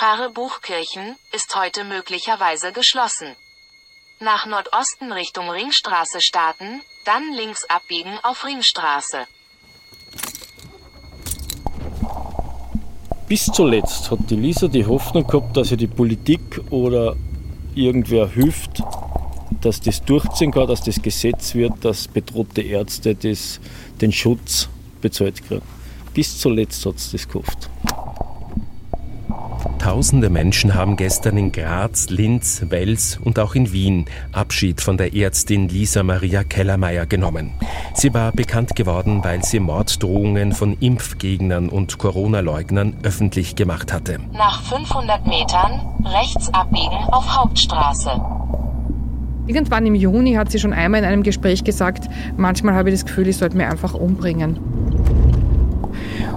Pfarre Buchkirchen ist heute möglicherweise geschlossen. Nach Nordosten Richtung Ringstraße starten, dann links abbiegen auf Ringstraße. Bis zuletzt hat die Lisa die Hoffnung gehabt, dass ihr die Politik oder irgendwer hilft, dass das durchziehen kann, dass das Gesetz wird, dass bedrohte Ärzte das, den Schutz bezahlt kriegen. Bis zuletzt hat es das gehofft. Tausende Menschen haben gestern in Graz, Linz, Wels und auch in Wien Abschied von der Ärztin Lisa Maria Kellermeier genommen. Sie war bekannt geworden, weil sie Morddrohungen von Impfgegnern und Corona-Leugnern öffentlich gemacht hatte. Nach 500 Metern rechts abbiegen auf Hauptstraße. Irgendwann im Juni hat sie schon einmal in einem Gespräch gesagt, manchmal habe ich das Gefühl, ich sollte mich einfach umbringen.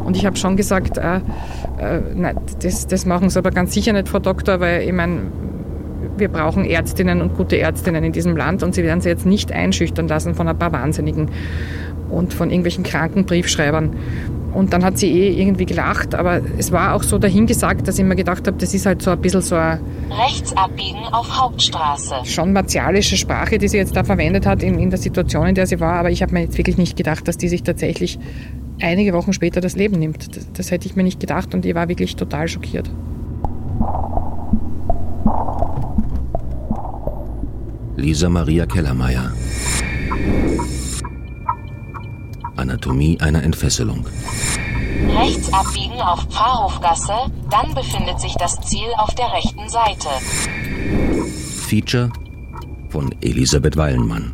Und ich habe schon gesagt, äh, äh, nein, das, das machen Sie aber ganz sicher nicht, Frau Doktor, weil ich meine, wir brauchen Ärztinnen und gute Ärztinnen in diesem Land und Sie werden sie jetzt nicht einschüchtern lassen von ein paar Wahnsinnigen und von irgendwelchen kranken Briefschreibern. Und dann hat sie eh irgendwie gelacht, aber es war auch so dahingesagt, dass ich mir gedacht habe, das ist halt so ein bisschen so eine Rechts abbiegen auf Hauptstraße. schon martialische Sprache, die sie jetzt da verwendet hat in, in der Situation, in der sie war. Aber ich habe mir jetzt wirklich nicht gedacht, dass die sich tatsächlich einige Wochen später das Leben nimmt. Das, das hätte ich mir nicht gedacht und ich war wirklich total schockiert. Lisa Maria Kellermeier. Anatomie einer Entfesselung. Rechts abbiegen auf Pfarrhofgasse, dann befindet sich das Ziel auf der rechten Seite. Feature von Elisabeth Wallenmann.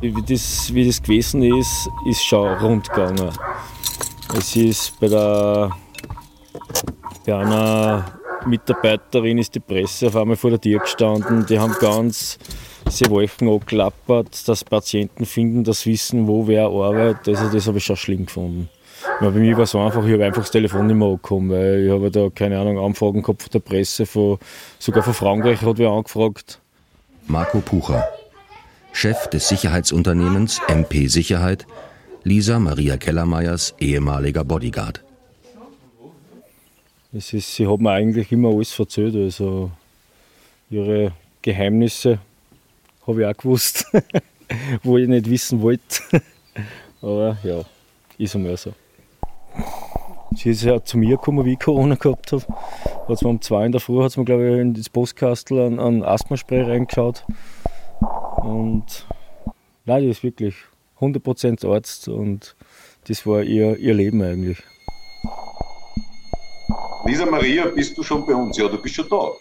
Wie das, wie das gewesen ist, ist schon rund gegangen. Es ist bei, der, bei einer Mitarbeiterin ist die Presse auf einmal vor der Tür gestanden. Die haben ganz sie Wolken angeklappert, dass Patienten finden, das wissen, wo wer arbeitet. Also das habe ich schon schlimm gefunden. Ja, bei mir war es so einfach, ich habe einfach das Telefon nicht mehr angekommen, weil ich habe da, keine Ahnung, Anfragen gehabt von der Presse, von, sogar von Frankreich hat wer angefragt. Marco Pucher, Chef des Sicherheitsunternehmens MP Sicherheit, Lisa Maria Kellermeyers ehemaliger Bodyguard. Es ist, sie hat mir eigentlich immer alles erzählt, also ihre Geheimnisse habe ich auch gewusst, wo ich nicht wissen wollte. Aber ja, ist einmal so. Sie ist ja zu mir gekommen, wie ich Corona gehabt habe. Hat mir um zwei in der Früh, hat mir, glaube ich, in das Postkastel an, an Asthmaspray reingeschaut. Und nein, die ist wirklich 100% Arzt und das war ihr, ihr Leben eigentlich. Lisa Maria, bist du schon bei uns? Ja, du bist schon da.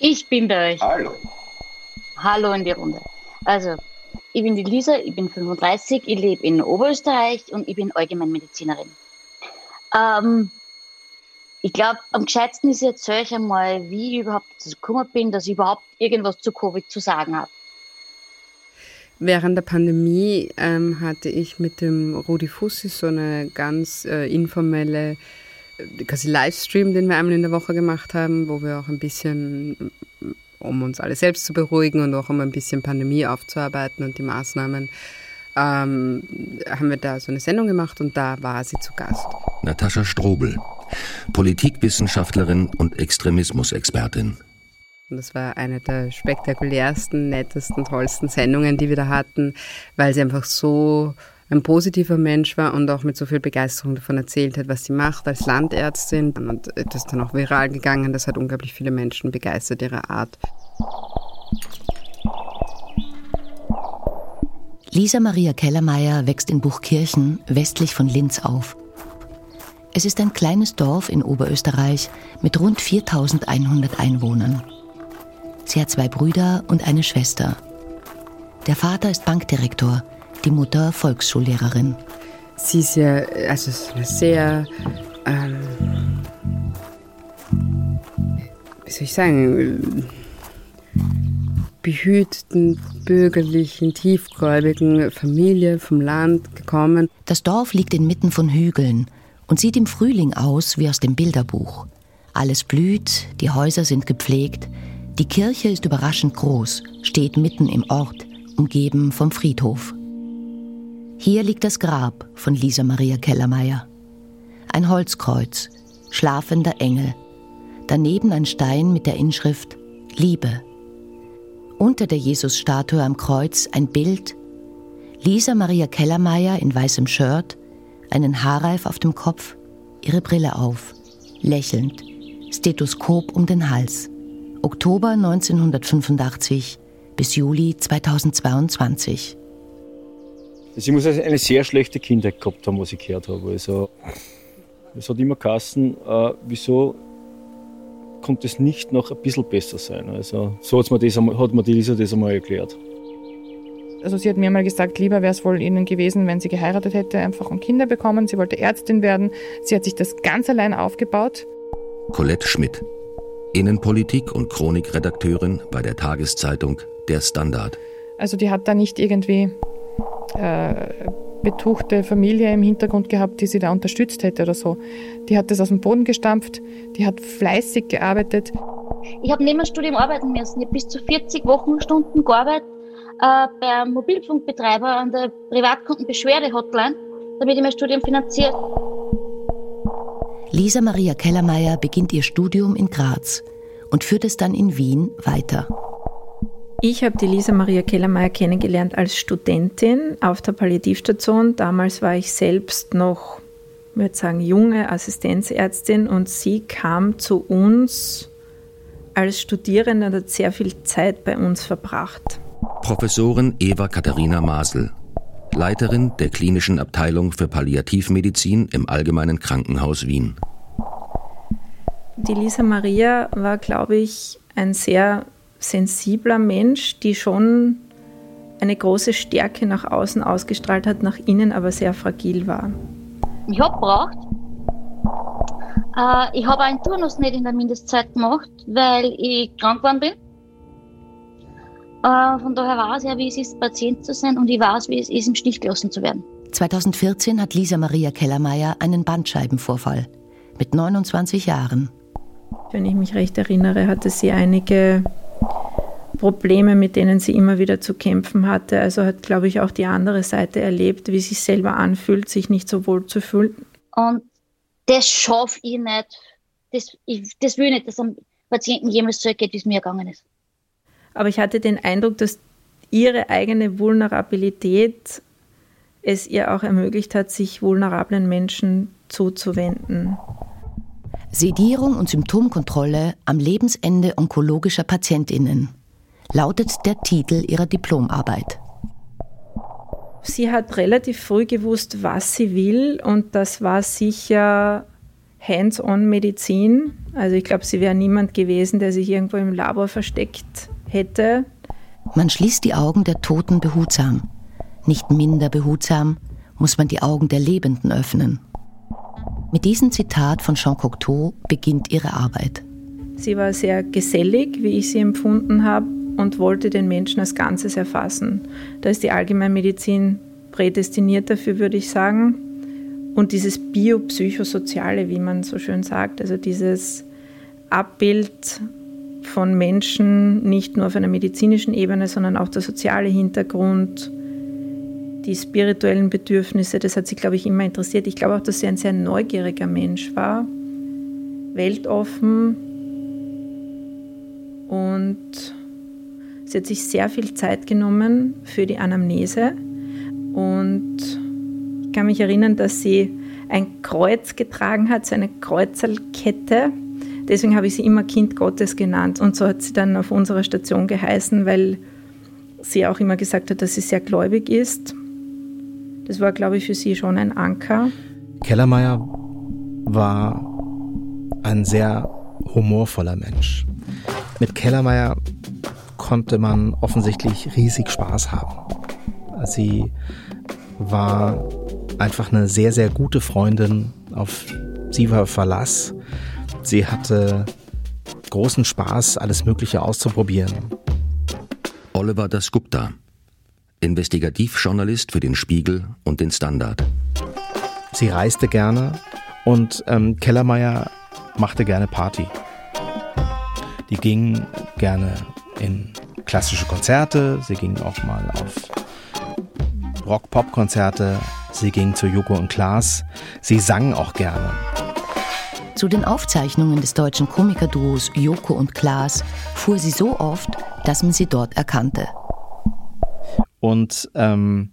Ich bin bei euch. Hallo. Hallo in die Runde. Also, ich bin die Lisa, ich bin 35, ich lebe in Oberösterreich und ich bin Allgemeinmedizinerin. Ähm, ich glaube, am gescheitsten ist jetzt euch einmal, wie ich überhaupt dazu gekommen bin, dass ich überhaupt irgendwas zu Covid zu sagen habe. Während der Pandemie ähm, hatte ich mit dem Rudi Fussi so eine ganz äh, informelle äh, quasi Livestream, den wir einmal in der Woche gemacht haben, wo wir auch ein bisschen, um uns alle selbst zu beruhigen und auch um ein bisschen Pandemie aufzuarbeiten und die Maßnahmen, ähm, haben wir da so eine Sendung gemacht und da war sie zu Gast. Natascha Strobel, Politikwissenschaftlerin und Extremismusexpertin. Und das war eine der spektakulärsten, nettesten, tollsten Sendungen, die wir da hatten, weil sie einfach so ein positiver Mensch war und auch mit so viel Begeisterung davon erzählt hat, was sie macht als Landärztin. Und das ist dann auch viral gegangen. Das hat unglaublich viele Menschen begeistert, ihre Art. Lisa Maria Kellermeier wächst in Buchkirchen westlich von Linz auf. Es ist ein kleines Dorf in Oberösterreich mit rund 4100 Einwohnern. Sie hat zwei Brüder und eine Schwester. Der Vater ist Bankdirektor, die Mutter Volksschullehrerin. Sie ist ja, also ist eine sehr, ähm, wie soll ich sagen, behüteten, bürgerlichen, tiefgläubigen Familie vom Land gekommen. Das Dorf liegt inmitten von Hügeln und sieht im Frühling aus wie aus dem Bilderbuch. Alles blüht, die Häuser sind gepflegt, die Kirche ist überraschend groß, steht mitten im Ort, umgeben vom Friedhof. Hier liegt das Grab von Lisa Maria Kellermeier. Ein Holzkreuz, Schlafender Engel. Daneben ein Stein mit der Inschrift Liebe. Unter der Jesusstatue am Kreuz ein Bild. Lisa Maria Kellermeier in weißem Shirt, einen Haarreif auf dem Kopf, ihre Brille auf, lächelnd, Stethoskop um den Hals. Oktober 1985 bis Juli 2022. Also ich muss also eine sehr schlechte Kindheit gehabt haben, was ich gehört habe. Also, es hat immer geheißen, äh, wieso konnte es nicht noch ein bisschen besser sein. Also, so hat's mir das, hat mir die Lisa das einmal erklärt. Also sie hat mir mal gesagt, lieber wäre es wohl ihnen gewesen, wenn sie geheiratet hätte, einfach und Kinder bekommen. Sie wollte Ärztin werden. Sie hat sich das ganz allein aufgebaut. Colette Schmidt, Innenpolitik- und Chronikredakteurin bei der Tageszeitung Der Standard. Also die hat da nicht irgendwie äh, betuchte Familie im Hintergrund gehabt, die sie da unterstützt hätte oder so. Die hat das aus dem Boden gestampft, die hat fleißig gearbeitet. Ich habe neben dem Studium arbeiten müssen. Ich habe bis zu 40 Wochenstunden gearbeitet äh, bei einem Mobilfunkbetreiber an der Privatkundenbeschwerde-Hotline, damit ich mein Studium finanziert. Lisa Maria Kellermeier beginnt ihr Studium in Graz und führt es dann in Wien weiter. Ich habe die Lisa Maria Kellermeier kennengelernt als Studentin auf der Palliativstation. Damals war ich selbst noch, ich würde sagen, junge Assistenzärztin und sie kam zu uns als Studierende und hat sehr viel Zeit bei uns verbracht. Professorin Eva Katharina Masel, Leiterin der klinischen Abteilung für Palliativmedizin im Allgemeinen Krankenhaus Wien. Die Lisa Maria war, glaube ich, ein sehr sensibler Mensch, die schon eine große Stärke nach außen ausgestrahlt hat, nach innen aber sehr fragil war. Ich habe braucht. Äh, ich habe einen Turnus nicht in der Mindestzeit gemacht, weil ich krank geworden bin. Äh, von daher weiß ich, wie es ist, Patient zu sein und ich weiß, wie es ist, im Stich gelassen zu werden. 2014 hat Lisa Maria Kellermeier einen Bandscheibenvorfall mit 29 Jahren. Wenn ich mich recht erinnere, hatte sie einige Probleme, mit denen sie immer wieder zu kämpfen hatte. Also hat, glaube ich, auch die andere Seite erlebt, wie es sich selber anfühlt, sich nicht so wohl zu fühlen. Und das schaffe ich nicht. Das, ich, das will ich nicht, dass einem Patienten jemals so geht, wie es mir gegangen ist. Aber ich hatte den Eindruck, dass ihre eigene Vulnerabilität es ihr auch ermöglicht hat, sich vulnerablen Menschen zuzuwenden. Sedierung und Symptomkontrolle am Lebensende onkologischer Patientinnen lautet der Titel ihrer Diplomarbeit. Sie hat relativ früh gewusst, was sie will und das war sicher Hands-on-Medizin. Also ich glaube, sie wäre niemand gewesen, der sich irgendwo im Labor versteckt hätte. Man schließt die Augen der Toten behutsam. Nicht minder behutsam muss man die Augen der Lebenden öffnen. Mit diesem Zitat von Jean Cocteau beginnt ihre Arbeit. Sie war sehr gesellig, wie ich sie empfunden habe, und wollte den Menschen als Ganzes erfassen. Da ist die Allgemeinmedizin prädestiniert dafür, würde ich sagen. Und dieses Biopsychosoziale, wie man so schön sagt, also dieses Abbild von Menschen, nicht nur auf einer medizinischen Ebene, sondern auch der soziale Hintergrund, die spirituellen Bedürfnisse, das hat sie, glaube ich, immer interessiert. Ich glaube auch, dass sie ein sehr neugieriger Mensch war, weltoffen und sie hat sich sehr viel Zeit genommen für die Anamnese und ich kann mich erinnern, dass sie ein Kreuz getragen hat, so eine Kreuzerkette. Deswegen habe ich sie immer Kind Gottes genannt und so hat sie dann auf unserer Station geheißen, weil sie auch immer gesagt hat, dass sie sehr gläubig ist das war, glaube ich, für sie schon ein Anker. Kellermeier war ein sehr humorvoller Mensch. Mit Kellermeier konnte man offensichtlich riesig Spaß haben. Sie war einfach eine sehr, sehr gute Freundin. Auf sie war Verlass. Sie hatte großen Spaß, alles Mögliche auszuprobieren. Oliver Dasgupta, Investigativjournalist für den Spiegel und den Standard. Sie reiste gerne und ähm, Kellermeier machte gerne Party. Die ging gerne in klassische Konzerte, sie ging auch mal auf Rock-Pop-Konzerte, sie ging zu Joko und Klaas, sie sang auch gerne. Zu den Aufzeichnungen des deutschen Komikerduos Joko und Klaas fuhr sie so oft, dass man sie dort erkannte. Und ähm,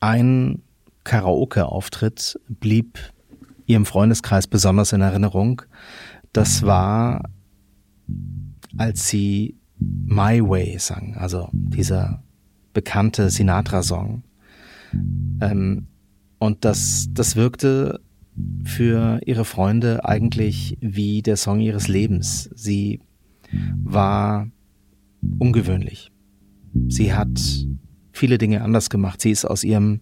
ein Karaoke-Auftritt blieb ihrem Freundeskreis besonders in Erinnerung. Das war, als sie My Way sang, also dieser bekannte Sinatra-Song. Ähm, und das, das wirkte für ihre Freunde eigentlich wie der Song ihres Lebens. Sie war ungewöhnlich. Sie hat viele Dinge anders gemacht. Sie ist aus ihrem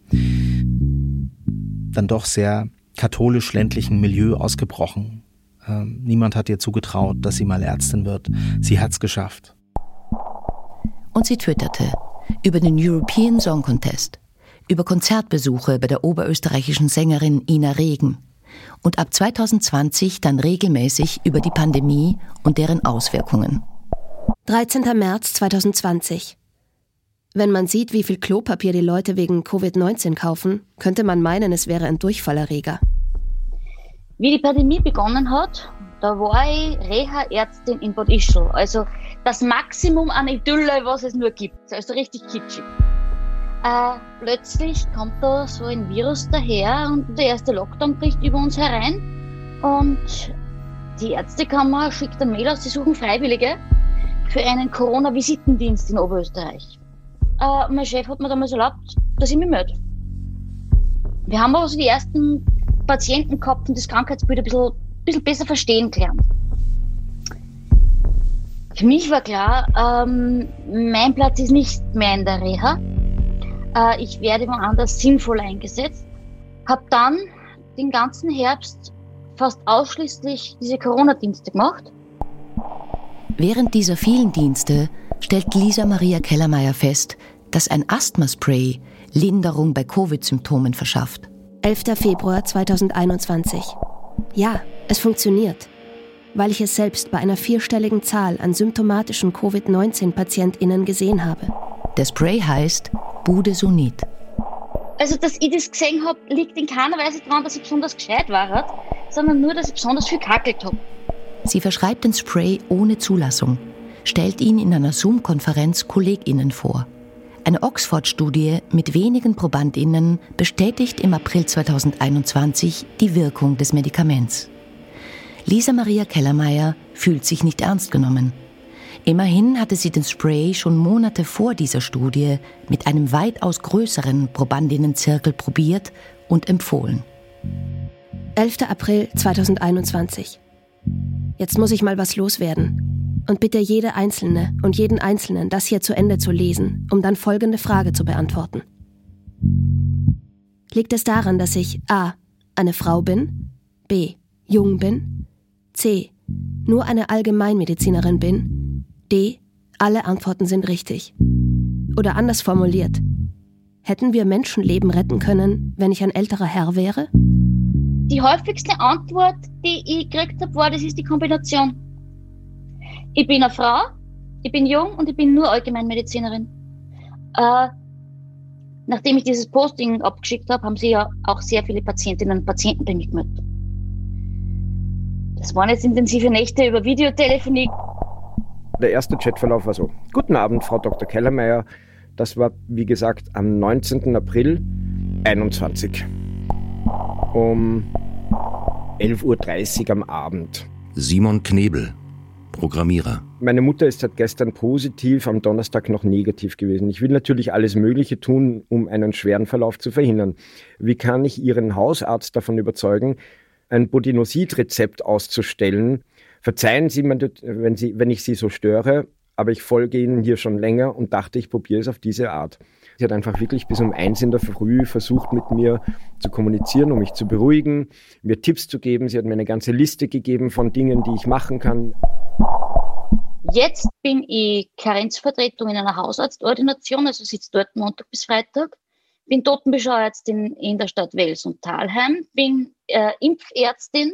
dann doch sehr katholisch-ländlichen Milieu ausgebrochen. Ähm, niemand hat ihr zugetraut, dass sie mal Ärztin wird. Sie hat's geschafft. Und sie twitterte über den European Song Contest, über Konzertbesuche bei der oberösterreichischen Sängerin Ina Regen und ab 2020 dann regelmäßig über die Pandemie und deren Auswirkungen. 13. März 2020. Wenn man sieht, wie viel Klopapier die Leute wegen Covid-19 kaufen, könnte man meinen, es wäre ein Durchfallerreger. Wie die Pandemie begonnen hat, da war ich Reha-Ärztin in Bad Ischl. Also das Maximum an Idylle, was es nur gibt. Also richtig kitschig. Äh, plötzlich kommt da so ein Virus daher und der erste Lockdown bricht über uns herein. Und die Ärztekammer schickt ein Mail aus, sie suchen Freiwillige für einen Corona-Visitendienst in Oberösterreich. Äh, mein Chef hat mir damals erlaubt, dass ich mich melde. Wir haben aber so die ersten Patienten gehabt und das Krankheitsbild ein bisschen, bisschen besser verstehen gelernt. Für mich war klar, ähm, mein Platz ist nicht mehr in der Reha. Äh, ich werde woanders sinnvoll eingesetzt. Hab dann den ganzen Herbst fast ausschließlich diese Corona-Dienste gemacht. Während dieser vielen Dienste stellt Lisa Maria Kellermeier fest, dass ein Asthmaspray Linderung bei Covid-Symptomen verschafft. 11. Februar 2021. Ja, es funktioniert, weil ich es selbst bei einer vierstelligen Zahl an symptomatischen Covid-19-PatientInnen gesehen habe. Der Spray heißt Budesonid. Also, dass ich das gesehen habe, liegt in keiner Weise daran, dass ich besonders gescheit war, sondern nur, dass ich besonders viel kackelt habe. Sie verschreibt den Spray ohne Zulassung, stellt ihn in einer Zoom-Konferenz KollegInnen vor. Eine Oxford-Studie mit wenigen ProbandInnen bestätigt im April 2021 die Wirkung des Medikaments. Lisa Maria Kellermeier fühlt sich nicht ernst genommen. Immerhin hatte sie den Spray schon Monate vor dieser Studie mit einem weitaus größeren Probandinnenzirkel probiert und empfohlen. 11. April 2021. Jetzt muss ich mal was loswerden. Und bitte jede Einzelne und jeden Einzelnen, das hier zu Ende zu lesen, um dann folgende Frage zu beantworten. Liegt es daran, dass ich a. eine Frau bin, b. jung bin, c. nur eine Allgemeinmedizinerin bin, d. alle Antworten sind richtig? Oder anders formuliert, hätten wir Menschenleben retten können, wenn ich ein älterer Herr wäre? Die häufigste Antwort, die ich gekriegt habe, war, das ist die Kombination. Ich bin eine Frau, ich bin jung und ich bin nur Allgemeinmedizinerin. Äh, nachdem ich dieses Posting abgeschickt habe, haben sie ja auch sehr viele Patientinnen und Patienten bei mir gemeldet. Das waren jetzt intensive Nächte über Videotelefonie. Der erste Chatverlauf war so: Guten Abend, Frau Dr. Kellermeier. Das war, wie gesagt, am 19. April 21 um 11.30 Uhr am Abend. Simon Knebel, Programmierer. Meine Mutter ist seit gestern positiv, am Donnerstag noch negativ gewesen. Ich will natürlich alles Mögliche tun, um einen schweren Verlauf zu verhindern. Wie kann ich Ihren Hausarzt davon überzeugen, ein Budinosid-Rezept auszustellen? Verzeihen Sie, wenn, Sie, wenn ich Sie so störe, aber ich folge Ihnen hier schon länger und dachte, ich probiere es auf diese Art. Sie hat einfach wirklich bis um eins in der Früh versucht, mit mir zu kommunizieren, um mich zu beruhigen, mir Tipps zu geben. Sie hat mir eine ganze Liste gegeben von Dingen, die ich machen kann. Jetzt bin ich Karenzvertretung in einer Hausarztordination, also sitze dort Montag bis Freitag. Bin Totenbeschauärztin in der Stadt Wels und Talheim, bin äh, Impfärztin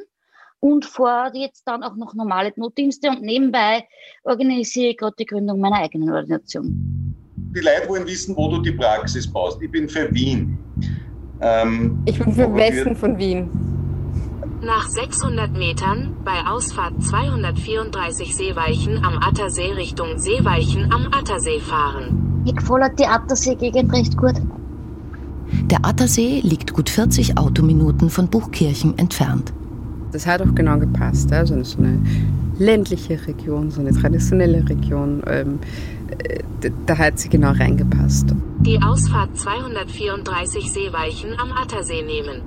und fahre jetzt dann auch noch normale Notdienste und nebenbei organisiere ich gerade die Gründung meiner eigenen Ordination die Leute wollen wissen, wo du die Praxis baust. Ich bin für Wien. Ähm, ich bin für den Westen von Wien. Nach 600 Metern, bei Ausfahrt 234 Seeweichen am Attersee Richtung Seeweichen am Attersee fahren. Mir gefällt die Attersee-Gegend recht gut. Der Attersee liegt gut 40 Autominuten von Buchkirchen entfernt. Das hat auch genau gepasst. Also so eine ländliche Region, so eine traditionelle Region. Ähm, äh, da hat sie genau reingepasst. Die Ausfahrt 234 Seeweichen am Attersee nehmen.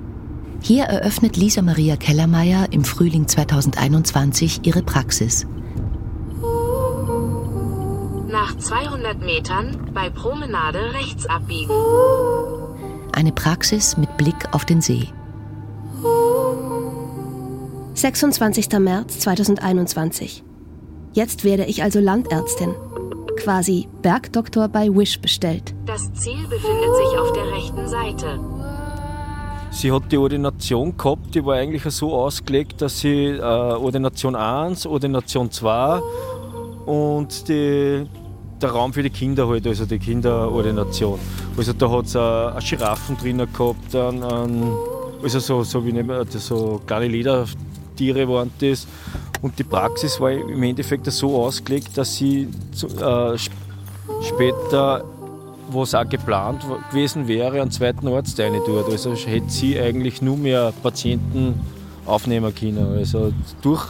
Hier eröffnet Lisa Maria Kellermeier im Frühling 2021 ihre Praxis. Nach 200 Metern bei Promenade rechts abbiegen. Eine Praxis mit Blick auf den See. 26. März 2021. Jetzt werde ich also Landärztin. Quasi Bergdoktor bei Wish bestellt. Das Ziel befindet sich auf der rechten Seite. Sie hat die Ordination gehabt, die war eigentlich so ausgelegt, dass sie äh, Ordination 1, Ordination 2 und die, der Raum für die Kinder halt, also die Kinderordination. Also da hat es eine Giraffen drinnen gehabt, einen, einen, also so, so wie nicht mehr, so kleine Ledertiere waren das. Und die Praxis war im Endeffekt so ausgelegt, dass sie äh, später was auch geplant gewesen wäre, einen zweiten Arzt tut. Also hätte sie eigentlich nur mehr Patienten aufnehmen können. Also durch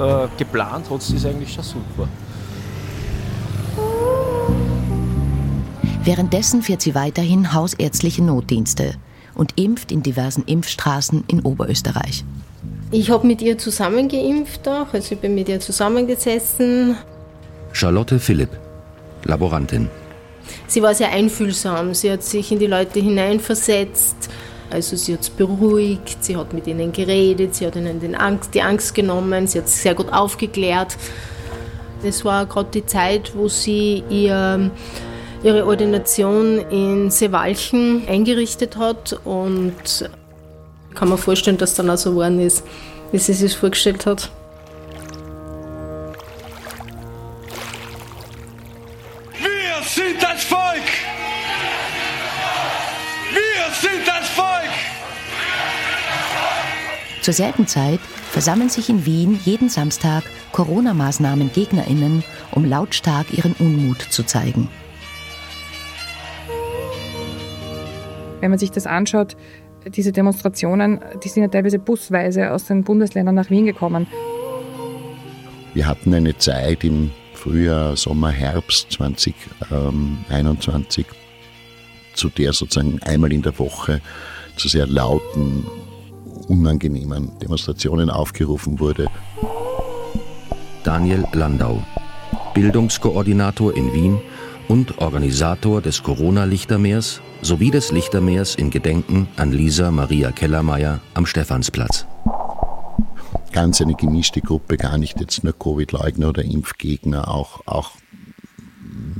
äh, geplant hat sie das eigentlich schon super. Währenddessen fährt sie weiterhin hausärztliche Notdienste und impft in diversen Impfstraßen in Oberösterreich. Ich habe mit ihr zusammen geimpft auch, also ich bin mit ihr zusammengesessen. Charlotte Philipp, Laborantin. Sie war sehr einfühlsam, sie hat sich in die Leute hineinversetzt. Also sie hat es beruhigt, sie hat mit ihnen geredet, sie hat ihnen Angst, die Angst genommen, sie hat es sehr gut aufgeklärt. Das war gerade die Zeit, wo sie ihr, ihre Ordination in Seewalchen eingerichtet hat und kann mir vorstellen, dass dann auch so geworden ist, wie sie sich vorgestellt hat. Wir sind das Volk! Wir sind das Volk! Zur selben Zeit versammeln sich in Wien jeden Samstag Corona-Maßnahmen-GegnerInnen, um lautstark ihren Unmut zu zeigen. Wenn man sich das anschaut, diese Demonstrationen, die sind ja teilweise busweise aus den Bundesländern nach Wien gekommen. Wir hatten eine Zeit im Frühjahr, Sommer, Herbst 2021, zu der sozusagen einmal in der Woche zu sehr lauten, unangenehmen Demonstrationen aufgerufen wurde. Daniel Landau, Bildungskoordinator in Wien und Organisator des Corona-Lichtermeers sowie des Lichtermeers in Gedenken an Lisa Maria Kellermeier am Stephansplatz. Ganz eine gemischte Gruppe, gar nicht jetzt nur Covid-Leugner oder Impfgegner, auch, auch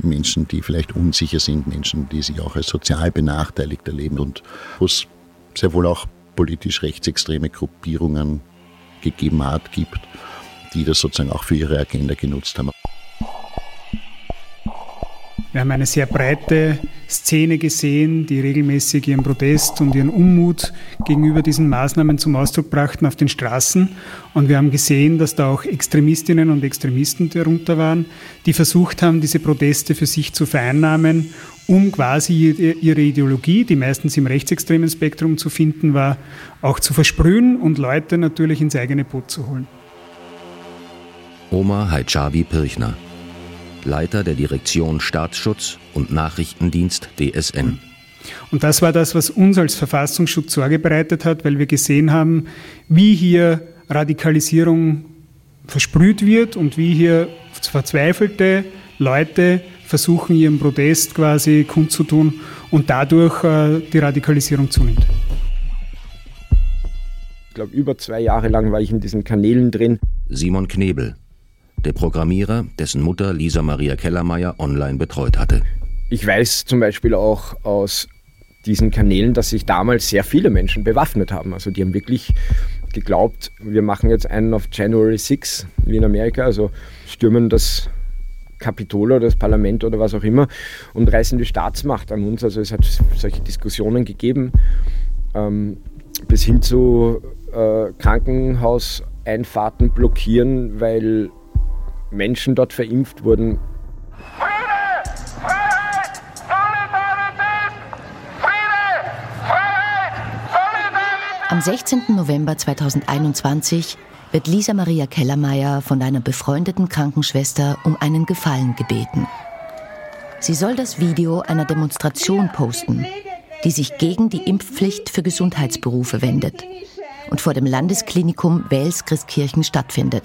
Menschen, die vielleicht unsicher sind, Menschen, die sich auch als sozial benachteiligt erleben und wo es sehr wohl auch politisch rechtsextreme Gruppierungen gegeben hat, gibt, die das sozusagen auch für ihre Agenda genutzt haben. Wir haben eine sehr breite Szene gesehen, die regelmäßig ihren Protest und ihren Unmut gegenüber diesen Maßnahmen zum Ausdruck brachten auf den Straßen. Und wir haben gesehen, dass da auch Extremistinnen und Extremisten darunter waren, die versucht haben, diese Proteste für sich zu vereinnahmen, um quasi ihre Ideologie, die meistens im rechtsextremen Spektrum zu finden war, auch zu versprühen und Leute natürlich ins eigene Boot zu holen. Omar Haichabi Pirchner Leiter der Direktion Staatsschutz und Nachrichtendienst DSN. Und das war das, was uns als Verfassungsschutz Sorge bereitet hat, weil wir gesehen haben, wie hier Radikalisierung versprüht wird und wie hier verzweifelte Leute versuchen, ihren Protest quasi kundzutun und dadurch äh, die Radikalisierung zunimmt. Ich glaube, über zwei Jahre lang war ich in diesen Kanälen drin. Simon Knebel, der Programmierer, dessen Mutter Lisa Maria Kellermeier online betreut hatte. Ich weiß zum Beispiel auch aus diesen Kanälen, dass sich damals sehr viele Menschen bewaffnet haben. Also die haben wirklich geglaubt, wir machen jetzt einen auf January 6 wie in Amerika, also stürmen das Kapitol oder das Parlament oder was auch immer und reißen die Staatsmacht an uns. Also es hat solche Diskussionen gegeben, ähm, bis hin zu äh, Krankenhauseinfahrten blockieren, weil Menschen dort verimpft wurden. Am 16. November 2021 wird Lisa Maria Kellermeier von einer befreundeten Krankenschwester um einen Gefallen gebeten. Sie soll das Video einer Demonstration posten, die sich gegen die Impfpflicht für Gesundheitsberufe wendet und vor dem Landesklinikum Wels-Christkirchen stattfindet.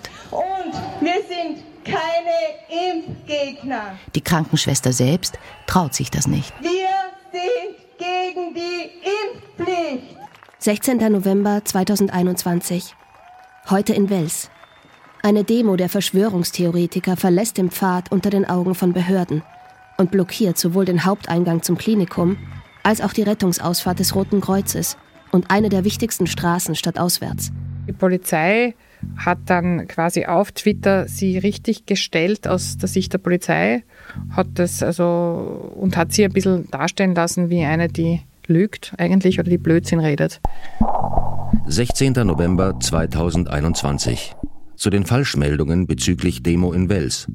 Sind. Die Krankenschwester selbst traut sich das nicht. Wir sind gegen die Impfpflicht. 16. November 2021. Heute in Wels. Eine Demo der Verschwörungstheoretiker verlässt den Pfad unter den Augen von Behörden und blockiert sowohl den Haupteingang zum Klinikum als auch die Rettungsausfahrt des Roten Kreuzes und eine der wichtigsten Straßen stadtauswärts. Die Polizei hat dann quasi auf Twitter sie richtig gestellt aus der Sicht der Polizei, hat das also und hat sie ein bisschen darstellen lassen wie eine, die lügt eigentlich oder die Blödsinn redet. 16. November 2021. Zu den Falschmeldungen bezüglich Demo in Wels.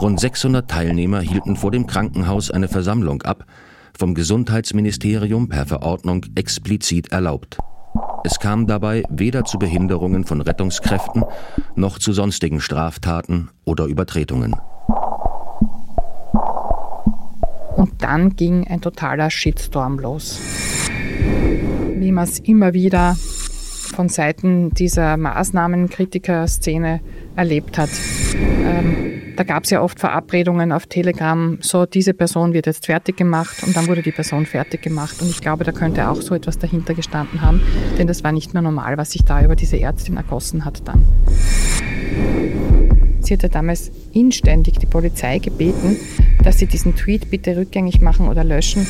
Rund 600 Teilnehmer hielten vor dem Krankenhaus eine Versammlung ab, vom Gesundheitsministerium per Verordnung explizit erlaubt. Es kam dabei weder zu Behinderungen von Rettungskräften noch zu sonstigen Straftaten oder Übertretungen. Und dann ging ein totaler Shitstorm los. Wie man es immer wieder von Seiten dieser Maßnahmenkritiker-Szene erlebt hat. Ähm, da gab es ja oft Verabredungen auf Telegram, so diese Person wird jetzt fertig gemacht und dann wurde die Person fertig gemacht. Und ich glaube, da könnte auch so etwas dahinter gestanden haben, denn das war nicht mehr normal, was sich da über diese Ärztin ergossen hat dann. Sie hatte damals inständig die Polizei gebeten, dass sie diesen Tweet bitte rückgängig machen oder löschen,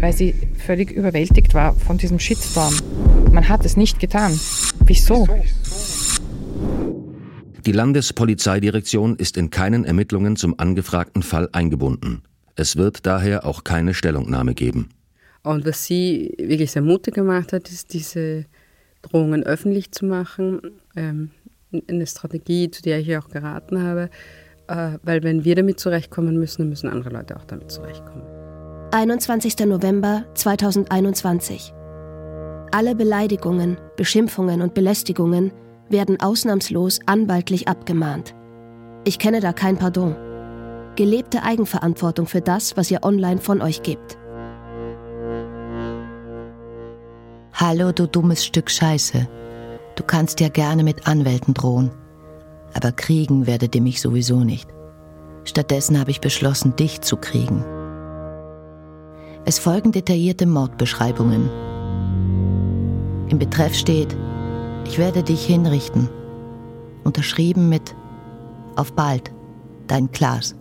weil sie völlig überwältigt war von diesem Shitstorm. Man hat es nicht getan. Wieso? Die Landespolizeidirektion ist in keinen Ermittlungen zum angefragten Fall eingebunden. Es wird daher auch keine Stellungnahme geben. Und was sie wirklich sehr mutig gemacht hat, ist, diese Drohungen öffentlich zu machen. Ähm, eine Strategie, zu der ich auch geraten habe. Äh, weil wenn wir damit zurechtkommen müssen, dann müssen andere Leute auch damit zurechtkommen. 21. November 2021. Alle Beleidigungen, Beschimpfungen und Belästigungen werden ausnahmslos anwaltlich abgemahnt. Ich kenne da kein Pardon. Gelebte Eigenverantwortung für das, was ihr online von euch gebt. Hallo, du dummes Stück Scheiße. Du kannst ja gerne mit Anwälten drohen. Aber kriegen werdet ihr mich sowieso nicht. Stattdessen habe ich beschlossen, dich zu kriegen. Es folgen detaillierte Mordbeschreibungen. Im Betreff steht, ich werde dich hinrichten. Unterschrieben mit Auf bald, dein Klaas.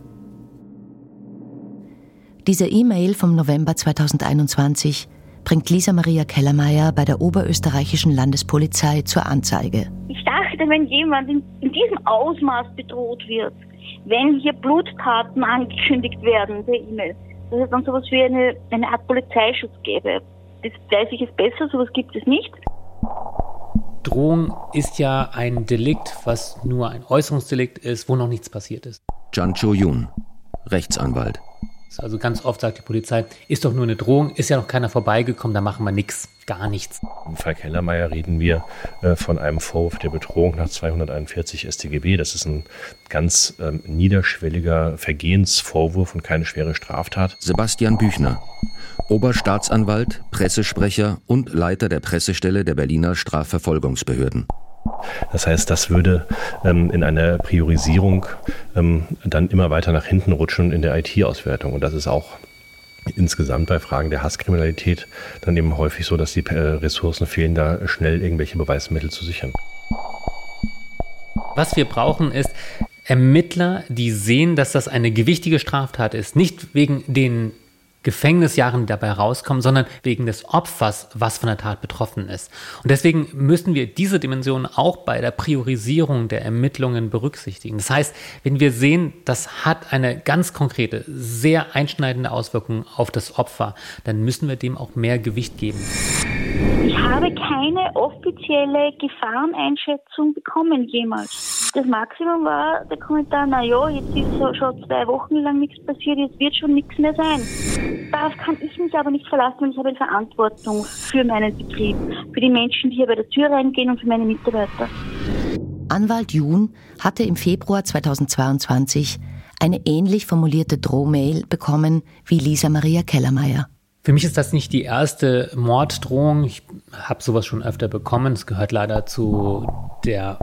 Diese E-Mail vom November 2021 bringt Lisa Maria Kellermeier bei der oberösterreichischen Landespolizei zur Anzeige. Ich dachte, wenn jemand in, in diesem Ausmaß bedroht wird, wenn hier Bluttaten angekündigt werden per E-Mail, dass es dann sowas wie eine, eine Art Polizeischutz gäbe. Das weiß ich ist besser, sowas gibt es nicht. Drohung ist ja ein Delikt, was nur ein Äußerungsdelikt ist, wo noch nichts passiert ist. Chan Cho-Yun, Rechtsanwalt. Also ganz oft sagt die Polizei, ist doch nur eine Drohung, ist ja noch keiner vorbeigekommen, da machen wir nichts, gar nichts. Im Fall Kellermeier reden wir äh, von einem Vorwurf der Bedrohung nach 241 StGB. Das ist ein ganz ähm, niederschwelliger Vergehensvorwurf und keine schwere Straftat. Sebastian Büchner, Oberstaatsanwalt, Pressesprecher und Leiter der Pressestelle der Berliner Strafverfolgungsbehörden. Das heißt, das würde ähm, in einer Priorisierung ähm, dann immer weiter nach hinten rutschen in der IT-Auswertung. Und das ist auch insgesamt bei Fragen der Hasskriminalität dann eben häufig so, dass die äh, Ressourcen fehlen, da schnell irgendwelche Beweismittel zu sichern. Was wir brauchen ist Ermittler, die sehen, dass das eine gewichtige Straftat ist. Nicht wegen den Gefängnisjahren dabei rauskommen, sondern wegen des Opfers, was von der Tat betroffen ist. Und deswegen müssen wir diese Dimension auch bei der Priorisierung der Ermittlungen berücksichtigen. Das heißt, wenn wir sehen, das hat eine ganz konkrete, sehr einschneidende Auswirkung auf das Opfer, dann müssen wir dem auch mehr Gewicht geben. Ich habe keine offizielle Gefahreneinschätzung bekommen jemals. Das Maximum war der Kommentar, na ja, jetzt ist so schon zwei Wochen lang nichts passiert, jetzt wird schon nichts mehr sein. Darauf kann ich mich aber nicht verlassen, weil ich habe eine Verantwortung für meinen Betrieb, für die Menschen, die hier bei der Tür reingehen und für meine Mitarbeiter. Anwalt Jun hatte im Februar 2022 eine ähnlich formulierte Drohmail bekommen wie Lisa Maria Kellermeier. Für mich ist das nicht die erste Morddrohung. Ich habe sowas schon öfter bekommen. Es gehört leider zu der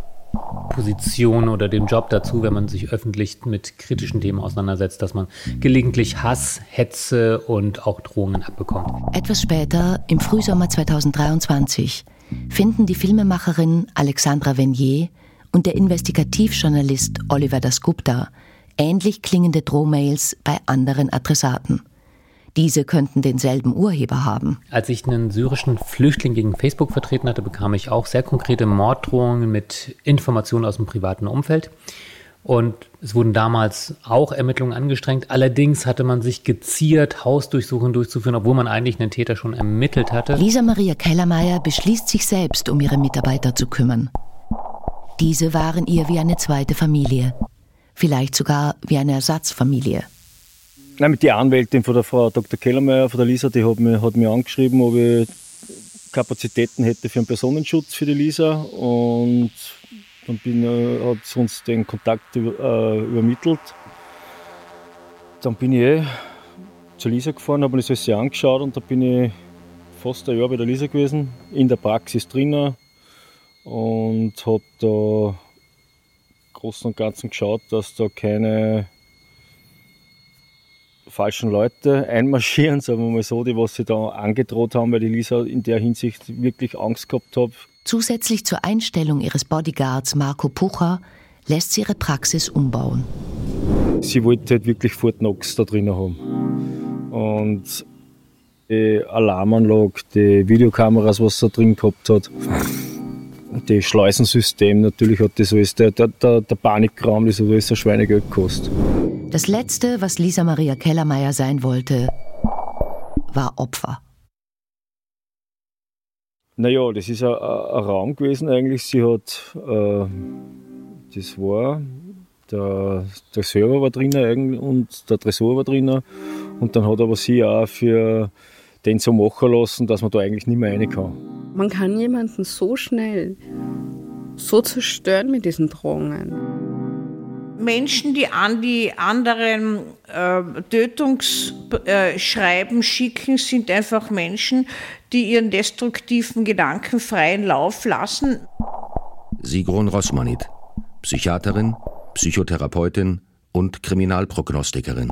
Position oder dem Job dazu, wenn man sich öffentlich mit kritischen Themen auseinandersetzt, dass man gelegentlich Hass, Hetze und auch Drohungen abbekommt. Etwas später, im Frühsommer 2023, finden die Filmemacherin Alexandra Venier und der Investigativjournalist Oliver Dasgupta ähnlich klingende Drohmails bei anderen Adressaten. Diese könnten denselben Urheber haben. Als ich einen syrischen Flüchtling gegen Facebook vertreten hatte, bekam ich auch sehr konkrete Morddrohungen mit Informationen aus dem privaten Umfeld. Und es wurden damals auch Ermittlungen angestrengt. Allerdings hatte man sich geziert, Hausdurchsuchungen durchzuführen, obwohl man eigentlich einen Täter schon ermittelt hatte. Lisa Maria Kellermeier beschließt sich selbst, um ihre Mitarbeiter zu kümmern. Diese waren ihr wie eine zweite Familie. Vielleicht sogar wie eine Ersatzfamilie. Nein, mit der Anwältin von der Frau Dr. Kellermeier, von der Lisa, die hat mich, hat angeschrieben, ob ich Kapazitäten hätte für einen Personenschutz für die Lisa. Und dann bin, äh, hat sie uns den Kontakt äh, übermittelt. Dann bin ich eh zur Lisa gefahren, habe mir das alles angeschaut und da bin ich fast ein Jahr bei der Lisa gewesen, in der Praxis drinnen und habe da Großen und Ganzen geschaut, dass da keine falschen Leute einmarschieren, sagen wir mal so, die was sie da angedroht haben, weil die Lisa in der Hinsicht wirklich Angst gehabt hat. Zusätzlich zur Einstellung ihres Bodyguards Marco Pucher lässt sie ihre Praxis umbauen. Sie wollte halt wirklich Fort Knox da drinnen haben. Und die Alarmanlage, die Videokameras, was sie da drin gehabt hat, das Schleusensystem, natürlich hat das alles, der, der, der, der Panikraum, das hat alles ein Schweinegeld gekostet. Das Letzte, was Lisa Maria Kellermeier sein wollte, war Opfer. Naja, das ist ein, ein Raum gewesen eigentlich. Sie hat, äh, das war, der, der Server war drinnen und der Tresor war drinnen. Und dann hat aber sie auch für den so machen lassen, dass man da eigentlich nicht mehr rein kann. Man kann jemanden so schnell so zerstören mit diesen Drohungen. Menschen, die an die anderen äh, Tötungsschreiben äh, schicken, sind einfach Menschen, die ihren destruktiven Gedanken freien Lauf lassen. Sigrun Rossmanit, Psychiaterin, Psychotherapeutin und Kriminalprognostikerin.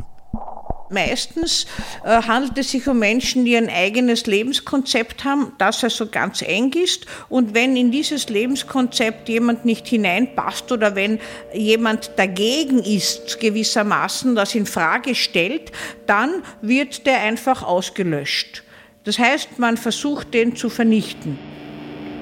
Meistens äh, handelt es sich um Menschen, die ein eigenes Lebenskonzept haben, das also ganz eng ist. Und wenn in dieses Lebenskonzept jemand nicht hineinpasst oder wenn jemand dagegen ist, gewissermaßen das in Frage stellt, dann wird der einfach ausgelöscht. Das heißt, man versucht, den zu vernichten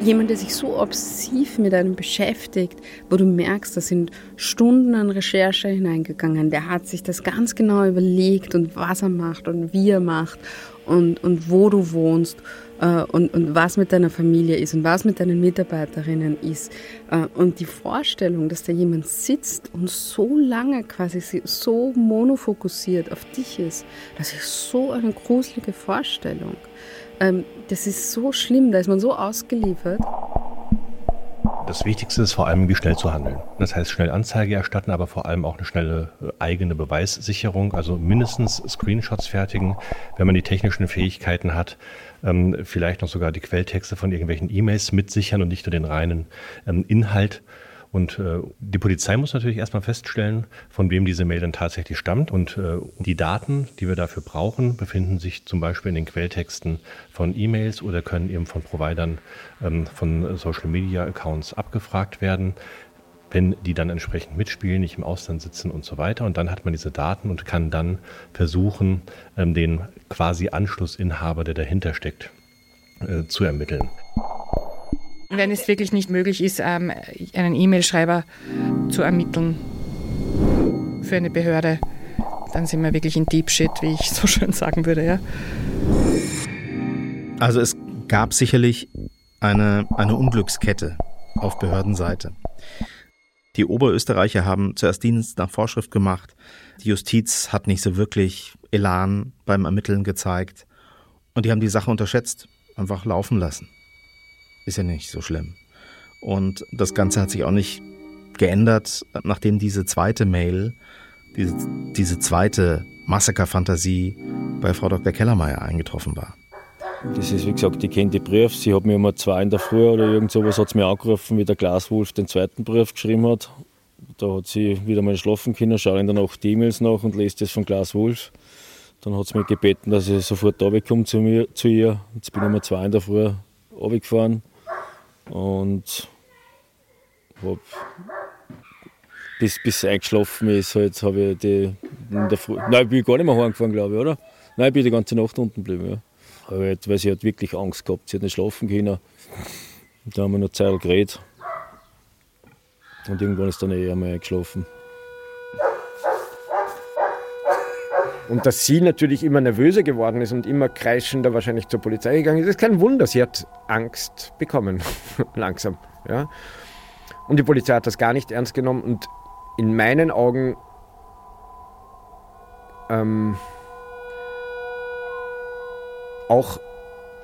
jemand, der sich so obsessiv mit einem beschäftigt, wo du merkst, da sind Stunden an Recherche hineingegangen, der hat sich das ganz genau überlegt und was er macht und wie er macht und, und wo du wohnst äh, und, und was mit deiner Familie ist und was mit deinen Mitarbeiterinnen ist. Äh, und die Vorstellung, dass da jemand sitzt und so lange quasi so monofokussiert auf dich ist, das ist so eine gruselige Vorstellung. Ähm, das ist so schlimm, da ist man so ausgeliefert. Das Wichtigste ist vor allem, wie schnell zu handeln. Das heißt, schnell Anzeige erstatten, aber vor allem auch eine schnelle äh, eigene Beweissicherung, also mindestens Screenshots fertigen, wenn man die technischen Fähigkeiten hat, ähm, vielleicht noch sogar die Quelltexte von irgendwelchen E-Mails mitsichern und nicht nur den reinen ähm, Inhalt. Und äh, die Polizei muss natürlich erstmal feststellen, von wem diese Mail dann tatsächlich stammt. Und äh, die Daten, die wir dafür brauchen, befinden sich zum Beispiel in den Quelltexten von E-Mails oder können eben von Providern ähm, von Social Media Accounts abgefragt werden wenn die dann entsprechend mitspielen, nicht im Ausland sitzen und so weiter. Und dann hat man diese Daten und kann dann versuchen, ähm, den quasi Anschlussinhaber, der dahinter steckt, äh, zu ermitteln. Wenn es wirklich nicht möglich ist, ähm, einen E-Mail-Schreiber zu ermitteln für eine Behörde, dann sind wir wirklich in Deep Shit, wie ich so schön sagen würde. Ja. Also es gab sicherlich eine, eine Unglückskette auf Behördenseite. Die Oberösterreicher haben zuerst Dienst nach Vorschrift gemacht. Die Justiz hat nicht so wirklich Elan beim Ermitteln gezeigt. Und die haben die Sache unterschätzt, einfach laufen lassen. Ist ja nicht so schlimm. Und das Ganze hat sich auch nicht geändert, nachdem diese zweite Mail, diese, diese zweite Massakerfantasie bei Frau Dr. Kellermeier eingetroffen war. Das ist, wie gesagt, ich kenne die Brief. Sie hat mir immer zwei in der Früh oder irgend sowas hat mir angerufen, wie der Glaswolf den zweiten Brief geschrieben hat. Da hat sie wieder mal schlafen können, schaue in der Nacht die E-Mails nach und lese das von Glaswolf. Dann hat sie mich gebeten, dass ich sofort runterkomme zu, zu ihr. Jetzt bin ich immer zwei in der Früh runtergefahren und habe bis, bis eingeschlafen ist, halt, habe ich die in der Früh, nein, bin ich gar nicht mehr heimgefahren, glaube ich, oder? Nein, ich bin die ganze Nacht unten geblieben, ja. Halt, weil sie hat wirklich Angst gehabt, sie hat nicht schlafen können. Da haben wir noch Zeit geredet. Und irgendwann ist dann eh einmal eingeschlafen. Und dass sie natürlich immer nervöser geworden ist und immer kreischender wahrscheinlich zur Polizei gegangen ist, ist kein Wunder. Sie hat Angst bekommen, langsam. Ja. Und die Polizei hat das gar nicht ernst genommen. Und in meinen Augen ähm, auch,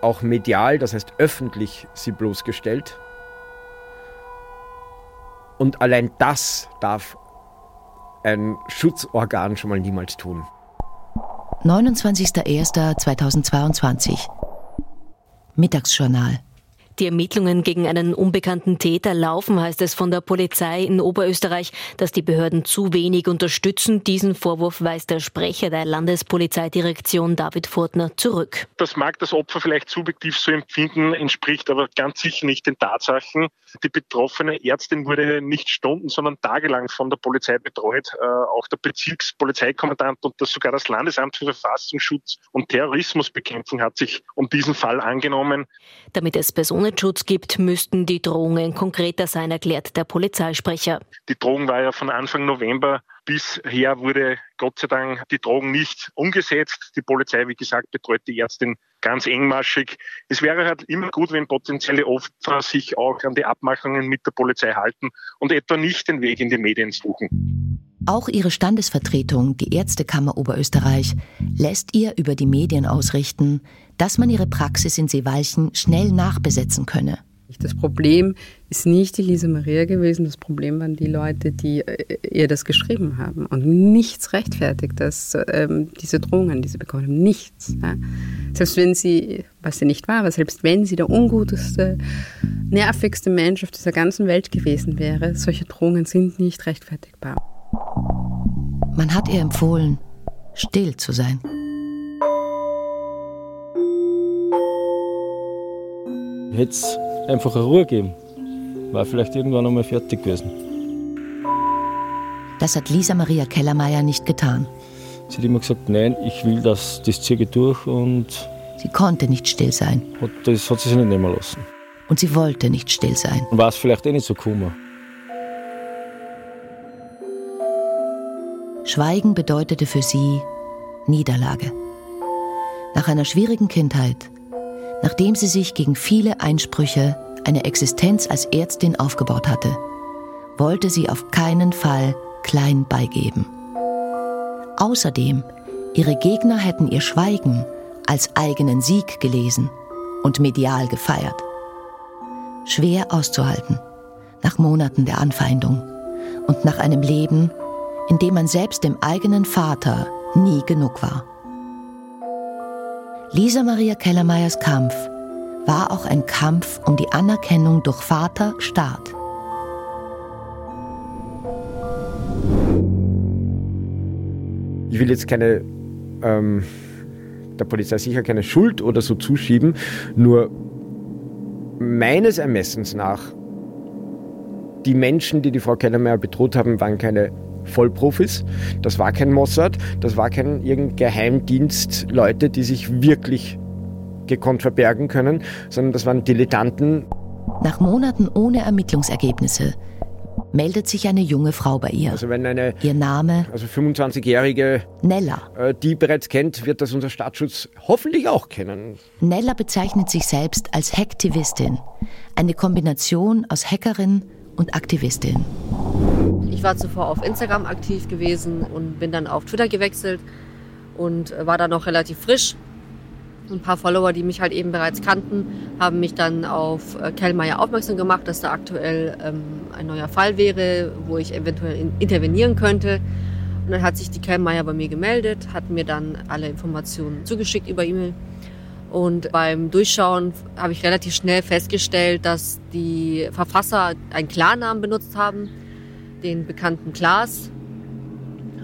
auch medial, das heißt öffentlich, sie bloßgestellt. Und allein das darf ein Schutzorgan schon mal niemals tun. 29.01.2022 Mittagsjournal die Ermittlungen gegen einen unbekannten Täter laufen, heißt es von der Polizei in Oberösterreich, dass die Behörden zu wenig unterstützen. Diesen Vorwurf weist der Sprecher der Landespolizeidirektion David Furtner zurück. Das mag das Opfer vielleicht subjektiv so empfinden, entspricht aber ganz sicher nicht den Tatsachen. Die betroffene Ärztin wurde nicht stunden, sondern tagelang von der Polizei betreut. Äh, auch der Bezirkspolizeikommandant und das sogar das Landesamt für Verfassungsschutz und Terrorismusbekämpfung hat sich um diesen Fall angenommen. Damit es Personen Schutz gibt, müssten die Drohungen konkreter sein, erklärt der Polizeisprecher. Die Drohung war ja von Anfang November bisher wurde Gott sei Dank die Drohung nicht umgesetzt. Die Polizei, wie gesagt, betreut die Ärztin ganz engmaschig. Es wäre halt immer gut, wenn potenzielle Opfer sich auch an die Abmachungen mit der Polizei halten und etwa nicht den Weg in die Medien suchen. Auch ihre Standesvertretung, die Ärztekammer Oberösterreich, lässt ihr über die Medien ausrichten, dass man ihre Praxis in Seewalchen schnell nachbesetzen könne. Das Problem ist nicht die Lisa Maria gewesen, das Problem waren die Leute, die äh, ihr das geschrieben haben. Und nichts rechtfertigt das, ähm, diese Drohungen, die sie bekommen haben. Nichts. Ja. Selbst wenn sie, was sie nicht war, aber selbst wenn sie der unguteste, nervigste Mensch auf dieser ganzen Welt gewesen wäre, solche Drohungen sind nicht rechtfertigbar. Man hat ihr empfohlen, still zu sein. Hätte es einfach eine Ruhe geben, war vielleicht irgendwann einmal fertig gewesen. Das hat Lisa Maria Kellermeier nicht getan. Sie hat immer gesagt, nein, ich will das, das ziehe durch und... Sie konnte nicht still sein. Und das hat sie sich nicht nehmen lassen. Und sie wollte nicht still sein. War es vielleicht eh nicht so kummer. Schweigen bedeutete für sie Niederlage. Nach einer schwierigen Kindheit, nachdem sie sich gegen viele Einsprüche eine Existenz als Ärztin aufgebaut hatte, wollte sie auf keinen Fall klein beigeben. Außerdem, ihre Gegner hätten ihr Schweigen als eigenen Sieg gelesen und medial gefeiert. Schwer auszuhalten, nach Monaten der Anfeindung und nach einem Leben, in dem man selbst dem eigenen Vater nie genug war. Lisa Maria Kellermeyers Kampf war auch ein Kampf um die Anerkennung durch Vater Staat. Ich will jetzt keine, ähm, der Polizei sicher keine Schuld oder so zuschieben, nur meines Ermessens nach, die Menschen, die die Frau Kellermeier bedroht haben, waren keine Vollprofis. Das war kein Mossad, das war kein irgendein Geheimdienst, Leute, die sich wirklich gekonnt verbergen können, sondern das waren Dilettanten. Nach Monaten ohne Ermittlungsergebnisse meldet sich eine junge Frau bei ihr. Also wenn eine, ihr Name, also 25-jährige Nella, äh, die bereits kennt, wird das unser Staatsschutz hoffentlich auch kennen. Nella bezeichnet sich selbst als Hacktivistin, eine Kombination aus Hackerin und Aktivistin. Ich war zuvor auf Instagram aktiv gewesen und bin dann auf Twitter gewechselt und war da noch relativ frisch. Ein paar Follower, die mich halt eben bereits kannten, haben mich dann auf äh, Kellmeier aufmerksam gemacht, dass da aktuell ähm, ein neuer Fall wäre, wo ich eventuell in intervenieren könnte. Und dann hat sich die Kellmeier bei mir gemeldet, hat mir dann alle Informationen zugeschickt über E-Mail. Und beim Durchschauen habe ich relativ schnell festgestellt, dass die Verfasser einen Klarnamen benutzt haben, den bekannten Klaas.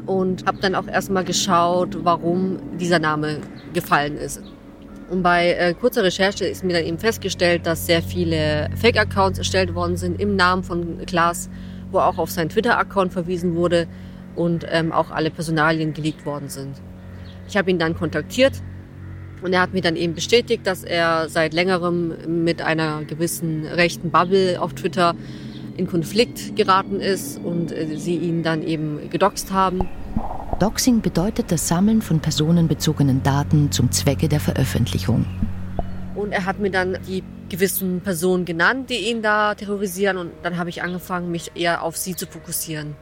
Und habe dann auch erstmal geschaut, warum dieser Name gefallen ist. Und bei äh, kurzer Recherche ist mir dann eben festgestellt, dass sehr viele Fake-Accounts erstellt worden sind im Namen von Klaas, wo auch auf seinen Twitter-Account verwiesen wurde und ähm, auch alle Personalien geleakt worden sind. Ich habe ihn dann kontaktiert und er hat mir dann eben bestätigt, dass er seit längerem mit einer gewissen rechten Bubble auf Twitter in Konflikt geraten ist und äh, sie ihn dann eben gedoxt haben. Doxing bedeutet das Sammeln von personenbezogenen Daten zum Zwecke der Veröffentlichung. Und er hat mir dann die gewissen Personen genannt, die ihn da terrorisieren. Und dann habe ich angefangen, mich eher auf sie zu fokussieren.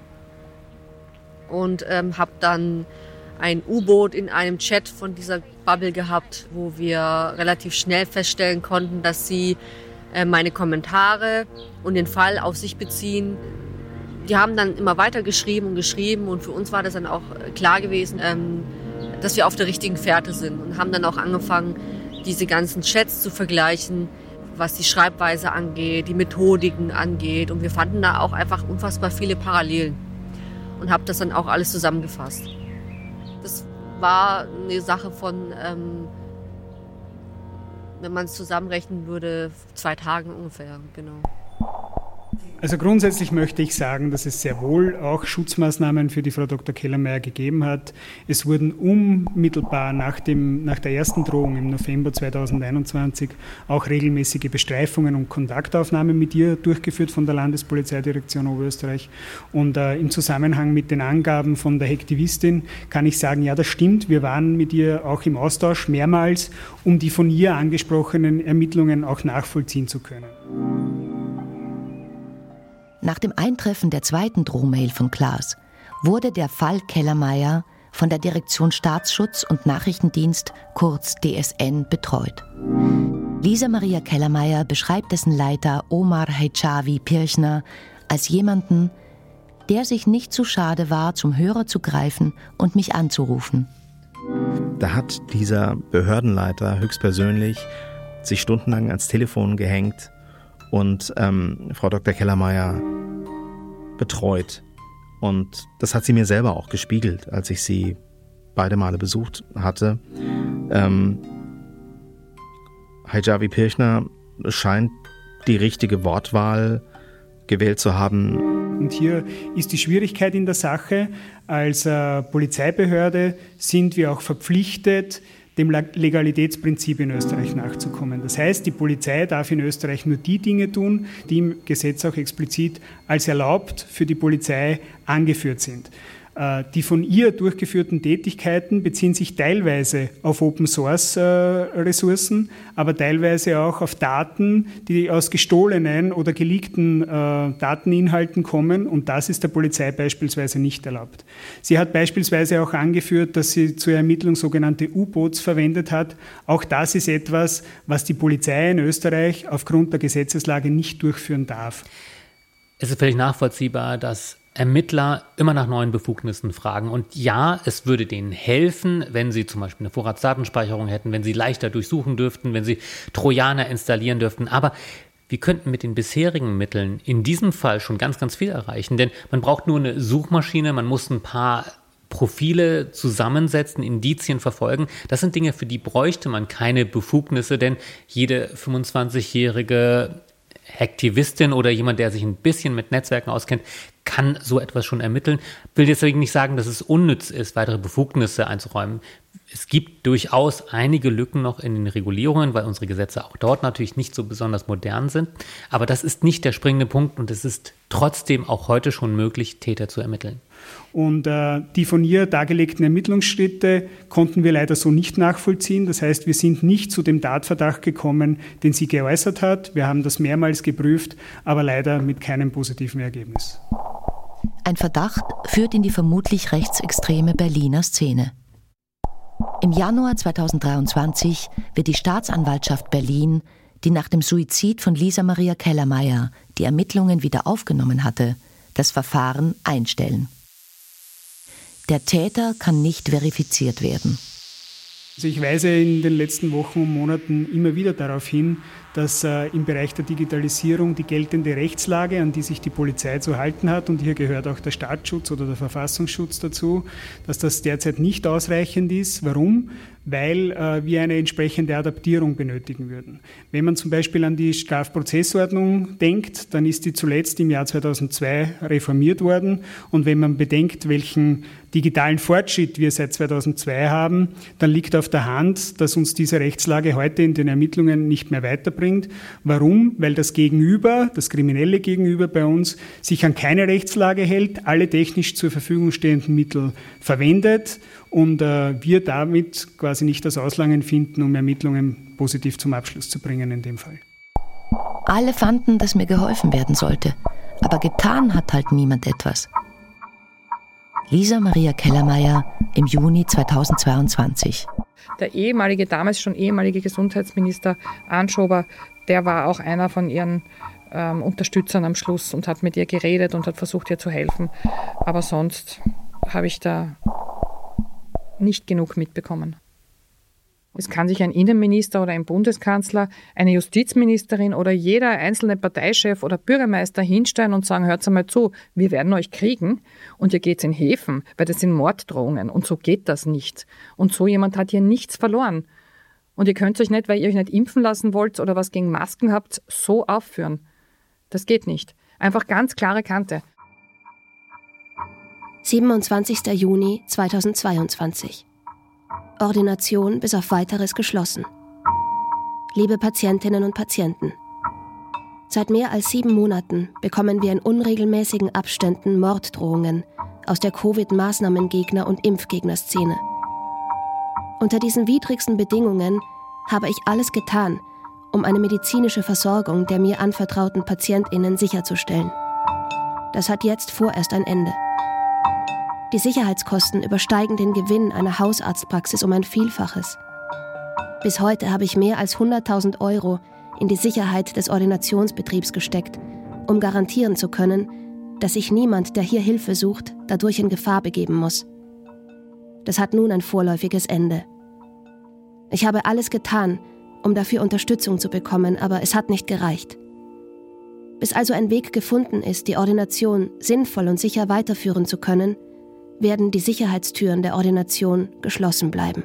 Und ähm, habe dann ein U-Boot in einem Chat von dieser Bubble gehabt, wo wir relativ schnell feststellen konnten, dass sie äh, meine Kommentare und den Fall auf sich beziehen, die haben dann immer weiter geschrieben und geschrieben und für uns war das dann auch klar gewesen, ähm, dass wir auf der richtigen Fährte sind und haben dann auch angefangen, diese ganzen Chats zu vergleichen, was die Schreibweise angeht, die Methodiken angeht und wir fanden da auch einfach unfassbar viele Parallelen und habe das dann auch alles zusammengefasst. War eine Sache von, ähm, wenn man es zusammenrechnen würde, zwei Tagen ungefähr, genau. Also grundsätzlich möchte ich sagen, dass es sehr wohl auch Schutzmaßnahmen für die Frau Dr. Kellermeier gegeben hat. Es wurden unmittelbar nach, dem, nach der ersten Drohung im November 2021 auch regelmäßige Bestreifungen und Kontaktaufnahmen mit ihr durchgeführt von der Landespolizeidirektion Oberösterreich. Und äh, im Zusammenhang mit den Angaben von der Hektivistin kann ich sagen, ja, das stimmt. Wir waren mit ihr auch im Austausch mehrmals, um die von ihr angesprochenen Ermittlungen auch nachvollziehen zu können. Nach dem Eintreffen der zweiten Drohmail von Klaas wurde der Fall Kellermeier von der Direktion Staatsschutz und Nachrichtendienst, kurz DSN, betreut. Lisa Maria Kellermeier beschreibt dessen Leiter Omar Heichavi Pirchner als jemanden, der sich nicht zu schade war, zum Hörer zu greifen und mich anzurufen. Da hat dieser Behördenleiter höchstpersönlich sich stundenlang ans Telefon gehängt und ähm, Frau Dr. Kellermeier betreut. Und das hat sie mir selber auch gespiegelt, als ich sie beide Male besucht hatte. Ähm, Hijavi Pirchner scheint die richtige Wortwahl gewählt zu haben. Und hier ist die Schwierigkeit in der Sache. Als äh, Polizeibehörde sind wir auch verpflichtet, dem Legalitätsprinzip in Österreich nachzukommen. Das heißt, die Polizei darf in Österreich nur die Dinge tun, die im Gesetz auch explizit als erlaubt für die Polizei angeführt sind. Äh, die von ihr durchgeführten Tätigkeiten beziehen sich teilweise auf Open-Source-Ressourcen, aber teilweise auch auf Daten, die aus gestohlenen oder geleakten äh, Dateninhalten kommen und das ist der Polizei beispielsweise nicht erlaubt. Sie hat beispielsweise auch angeführt, dass sie zur Ermittlung sogenannte U-Boots verwendet hat. Auch das ist etwas, was die Polizei in Österreich aufgrund der Gesetzeslage nicht durchführen darf. Es ist völlig nachvollziehbar, dass Ermittler immer nach neuen Befugnissen fragen. Und ja, es würde denen helfen, wenn sie zum Beispiel eine Vorratsdatenspeicherung hätten, wenn sie leichter durchsuchen dürften, wenn sie Trojaner installieren dürften. Aber wir könnten mit den bisherigen Mitteln in diesem Fall schon ganz, ganz viel erreichen. Denn man braucht nur eine Suchmaschine, man muss ein paar Profile zusammensetzen, Indizien verfolgen. Das sind Dinge, für die bräuchte man keine Befugnisse, denn jede 25-jährige Aktivistin oder jemand, der sich ein bisschen mit Netzwerken auskennt, kann so etwas schon ermitteln. Will deswegen nicht sagen, dass es unnütz ist, weitere Befugnisse einzuräumen. Es gibt durchaus einige Lücken noch in den Regulierungen, weil unsere Gesetze auch dort natürlich nicht so besonders modern sind. Aber das ist nicht der springende Punkt und es ist trotzdem auch heute schon möglich, Täter zu ermitteln. Und äh, die von ihr dargelegten Ermittlungsschritte konnten wir leider so nicht nachvollziehen. Das heißt, wir sind nicht zu dem Tatverdacht gekommen, den sie geäußert hat. Wir haben das mehrmals geprüft, aber leider mit keinem positiven Ergebnis. Ein Verdacht führt in die vermutlich rechtsextreme Berliner Szene. Im Januar 2023 wird die Staatsanwaltschaft Berlin, die nach dem Suizid von Lisa Maria Kellermeier die Ermittlungen wieder aufgenommen hatte, das Verfahren einstellen. Der Täter kann nicht verifiziert werden. Also ich weise in den letzten Wochen und Monaten immer wieder darauf hin, dass äh, im Bereich der Digitalisierung die geltende Rechtslage, an die sich die Polizei zu halten hat, und hier gehört auch der Staatsschutz oder der Verfassungsschutz dazu, dass das derzeit nicht ausreichend ist. Warum? Weil äh, wir eine entsprechende Adaptierung benötigen würden. Wenn man zum Beispiel an die Strafprozessordnung denkt, dann ist die zuletzt im Jahr 2002 reformiert worden. Und wenn man bedenkt, welchen digitalen Fortschritt wir seit 2002 haben, dann liegt auf der Hand, dass uns diese Rechtslage heute in den Ermittlungen nicht mehr weiterbringt. Warum? Weil das Gegenüber, das kriminelle Gegenüber bei uns, sich an keine Rechtslage hält, alle technisch zur Verfügung stehenden Mittel verwendet und äh, wir damit quasi nicht das Auslangen finden, um Ermittlungen positiv zum Abschluss zu bringen in dem Fall. Alle fanden, dass mir geholfen werden sollte, aber getan hat halt niemand etwas. Lisa Maria Kellermeier im Juni 2022. Der ehemalige, damals schon ehemalige Gesundheitsminister Anschober, der war auch einer von ihren ähm, Unterstützern am Schluss und hat mit ihr geredet und hat versucht, ihr zu helfen. Aber sonst habe ich da nicht genug mitbekommen. Es kann sich ein Innenminister oder ein Bundeskanzler, eine Justizministerin oder jeder einzelne Parteichef oder Bürgermeister hinstellen und sagen, hört einmal zu, wir werden euch kriegen und ihr geht's in Häfen, weil das sind Morddrohungen und so geht das nicht. Und so jemand hat hier nichts verloren. Und ihr könnt euch nicht, weil ihr euch nicht impfen lassen wollt oder was gegen Masken habt, so aufführen. Das geht nicht. Einfach ganz klare Kante. 27. Juni 2022. Ordination bis auf weiteres geschlossen. Liebe Patientinnen und Patienten, seit mehr als sieben Monaten bekommen wir in unregelmäßigen Abständen Morddrohungen aus der Covid-Maßnahmengegner- und Impfgegnerszene. Unter diesen widrigsten Bedingungen habe ich alles getan, um eine medizinische Versorgung der mir anvertrauten Patientinnen sicherzustellen. Das hat jetzt vorerst ein Ende. Die Sicherheitskosten übersteigen den Gewinn einer Hausarztpraxis um ein Vielfaches. Bis heute habe ich mehr als 100.000 Euro in die Sicherheit des Ordinationsbetriebs gesteckt, um garantieren zu können, dass sich niemand, der hier Hilfe sucht, dadurch in Gefahr begeben muss. Das hat nun ein vorläufiges Ende. Ich habe alles getan, um dafür Unterstützung zu bekommen, aber es hat nicht gereicht. Bis also ein Weg gefunden ist, die Ordination sinnvoll und sicher weiterführen zu können, werden die Sicherheitstüren der Ordination geschlossen bleiben.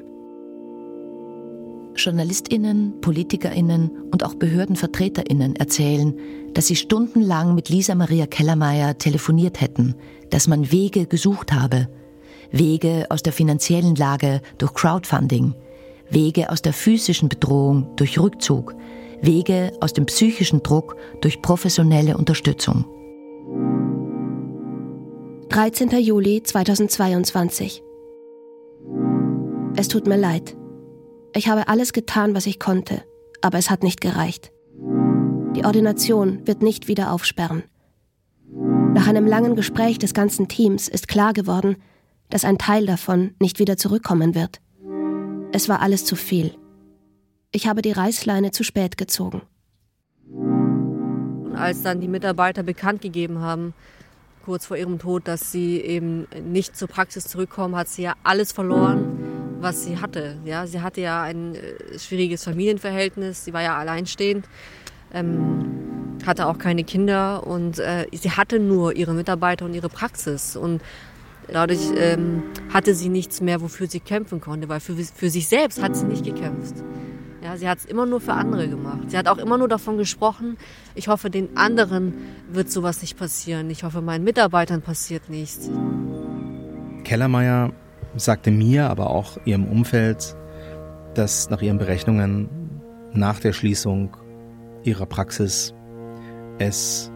Journalistinnen, Politikerinnen und auch Behördenvertreterinnen erzählen, dass sie stundenlang mit Lisa Maria Kellermeier telefoniert hätten, dass man Wege gesucht habe. Wege aus der finanziellen Lage durch Crowdfunding, Wege aus der physischen Bedrohung durch Rückzug, Wege aus dem psychischen Druck durch professionelle Unterstützung. 13. Juli 2022. Es tut mir leid. Ich habe alles getan, was ich konnte, aber es hat nicht gereicht. Die Ordination wird nicht wieder aufsperren. Nach einem langen Gespräch des ganzen Teams ist klar geworden, dass ein Teil davon nicht wieder zurückkommen wird. Es war alles zu viel. Ich habe die Reißleine zu spät gezogen. Als dann die Mitarbeiter bekannt gegeben haben, kurz vor ihrem Tod, dass sie eben nicht zur Praxis zurückkommen, hat sie ja alles verloren, was sie hatte. Ja, sie hatte ja ein äh, schwieriges Familienverhältnis, sie war ja alleinstehend, ähm, hatte auch keine Kinder und äh, sie hatte nur ihre Mitarbeiter und ihre Praxis und dadurch ähm, hatte sie nichts mehr, wofür sie kämpfen konnte, weil für, für sich selbst hat sie nicht gekämpft. Ja, sie hat es immer nur für andere gemacht. Sie hat auch immer nur davon gesprochen, ich hoffe, den anderen wird sowas nicht passieren. Ich hoffe, meinen Mitarbeitern passiert nichts. Kellermeier sagte mir, aber auch ihrem Umfeld, dass nach ihren Berechnungen nach der Schließung ihrer Praxis es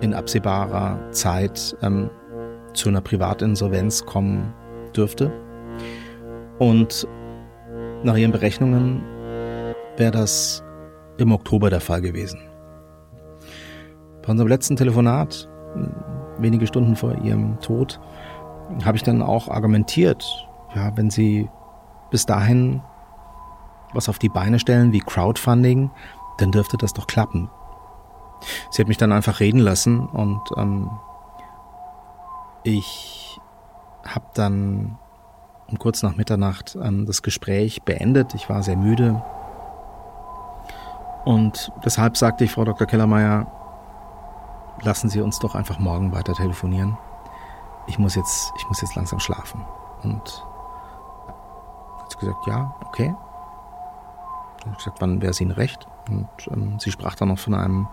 in absehbarer Zeit ähm, zu einer Privatinsolvenz kommen dürfte. Und nach ihren Berechnungen wäre das im Oktober der Fall gewesen. Bei unserem letzten Telefonat, wenige Stunden vor ihrem Tod, habe ich dann auch argumentiert, ja, wenn sie bis dahin was auf die Beine stellen wie Crowdfunding, dann dürfte das doch klappen. Sie hat mich dann einfach reden lassen und ähm, ich habe dann um kurz nach Mitternacht ähm, das Gespräch beendet. Ich war sehr müde. Und deshalb sagte ich Frau Dr. Kellermeier, lassen Sie uns doch einfach morgen weiter telefonieren. Ich muss jetzt, ich muss jetzt langsam schlafen. Und hat sie gesagt, ja, okay. Ich habe gesagt, wann wäre es Ihnen recht? Und ähm, sie sprach dann noch von einem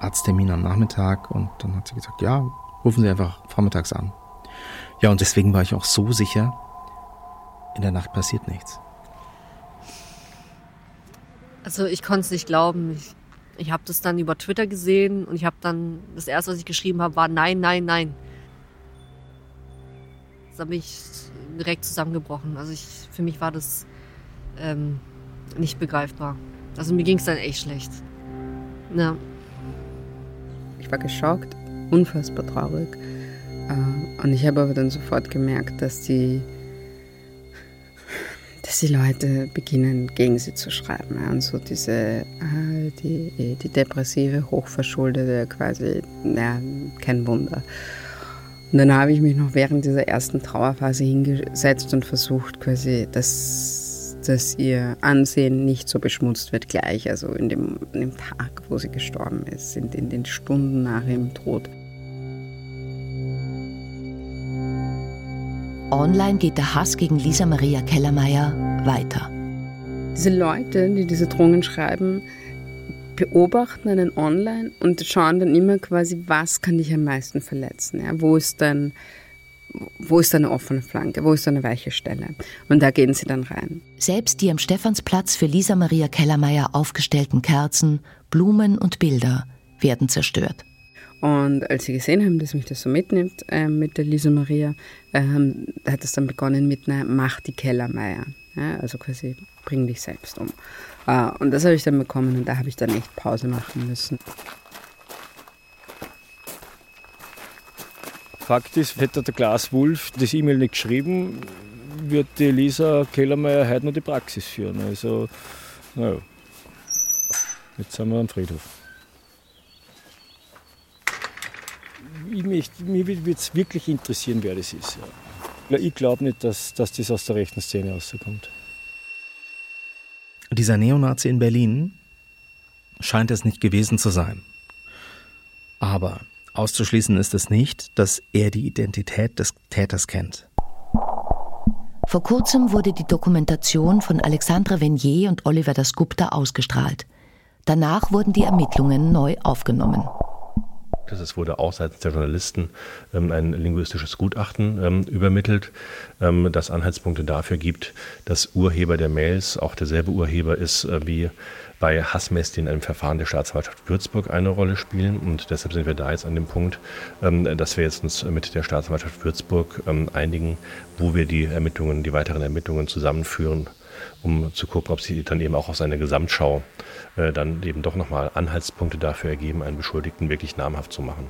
Arzttermin am Nachmittag und dann hat sie gesagt, ja, rufen Sie einfach vormittags an. Ja, und deswegen war ich auch so sicher, in der Nacht passiert nichts. Also ich konnte es nicht glauben. Ich, ich habe das dann über Twitter gesehen und ich habe dann, das erste, was ich geschrieben habe, war nein, nein, nein. Da bin ich direkt zusammengebrochen. Also ich, für mich war das ähm, nicht begreifbar. Also mir ging es dann echt schlecht. Ja. Ich war geschockt, unfassbar traurig. Äh, und ich habe aber dann sofort gemerkt, dass die dass die Leute beginnen, gegen sie zu schreiben. Und so diese, äh, die, die depressive, hochverschuldete, quasi, ja, kein Wunder. Und dann habe ich mich noch während dieser ersten Trauerphase hingesetzt und versucht, quasi, dass, dass ihr Ansehen nicht so beschmutzt wird gleich, also in dem, in dem Tag, wo sie gestorben ist, in, in den Stunden nach ihrem Tod. Online geht der Hass gegen Lisa Maria Kellermeier weiter. Diese Leute, die diese Drohungen schreiben, beobachten einen online und schauen dann immer quasi, was kann dich am meisten verletzen? Ja? Wo ist dann wo ist eine offene Flanke, wo ist eine weiche Stelle? Und da gehen sie dann rein. Selbst die am Stephansplatz für Lisa Maria Kellermeier aufgestellten Kerzen, Blumen und Bilder werden zerstört. Und als sie gesehen haben, dass mich das so mitnimmt äh, mit der Lisa Maria, ähm, hat es dann begonnen mit einer Mach die Kellermeier. Ja, also quasi bring dich selbst um. Äh, und das habe ich dann bekommen und da habe ich dann echt Pause machen müssen. Fakt ist, hätte der Klaas Wulf das E-Mail nicht geschrieben, wird die Lisa Kellermeier heute noch die Praxis führen. Also, naja, jetzt sind wir am Friedhof. Mich, mich würde es wirklich interessieren, wer das ist. Ja. Ich glaube nicht, dass, dass das aus der rechten Szene rauskommt. Dieser Neonazi in Berlin scheint es nicht gewesen zu sein. Aber auszuschließen ist es nicht, dass er die Identität des Täters kennt. Vor kurzem wurde die Dokumentation von Alexandre Venier und Oliver Dasgupta ausgestrahlt. Danach wurden die Ermittlungen neu aufgenommen. Es wurde auch seitens der Journalisten ähm, ein linguistisches Gutachten ähm, übermittelt, ähm, das Anhaltspunkte dafür gibt, dass Urheber der Mails auch derselbe Urheber ist äh, wie bei Hassmess, die in einem Verfahren der Staatsanwaltschaft Würzburg eine Rolle spielen. Und deshalb sind wir da jetzt an dem Punkt, ähm, dass wir jetzt uns mit der Staatsanwaltschaft Würzburg ähm, einigen, wo wir die Ermittlungen, die weiteren Ermittlungen zusammenführen um zu gucken, ob sie dann eben auch aus einer Gesamtschau äh, dann eben doch nochmal Anhaltspunkte dafür ergeben, einen Beschuldigten wirklich namhaft zu machen.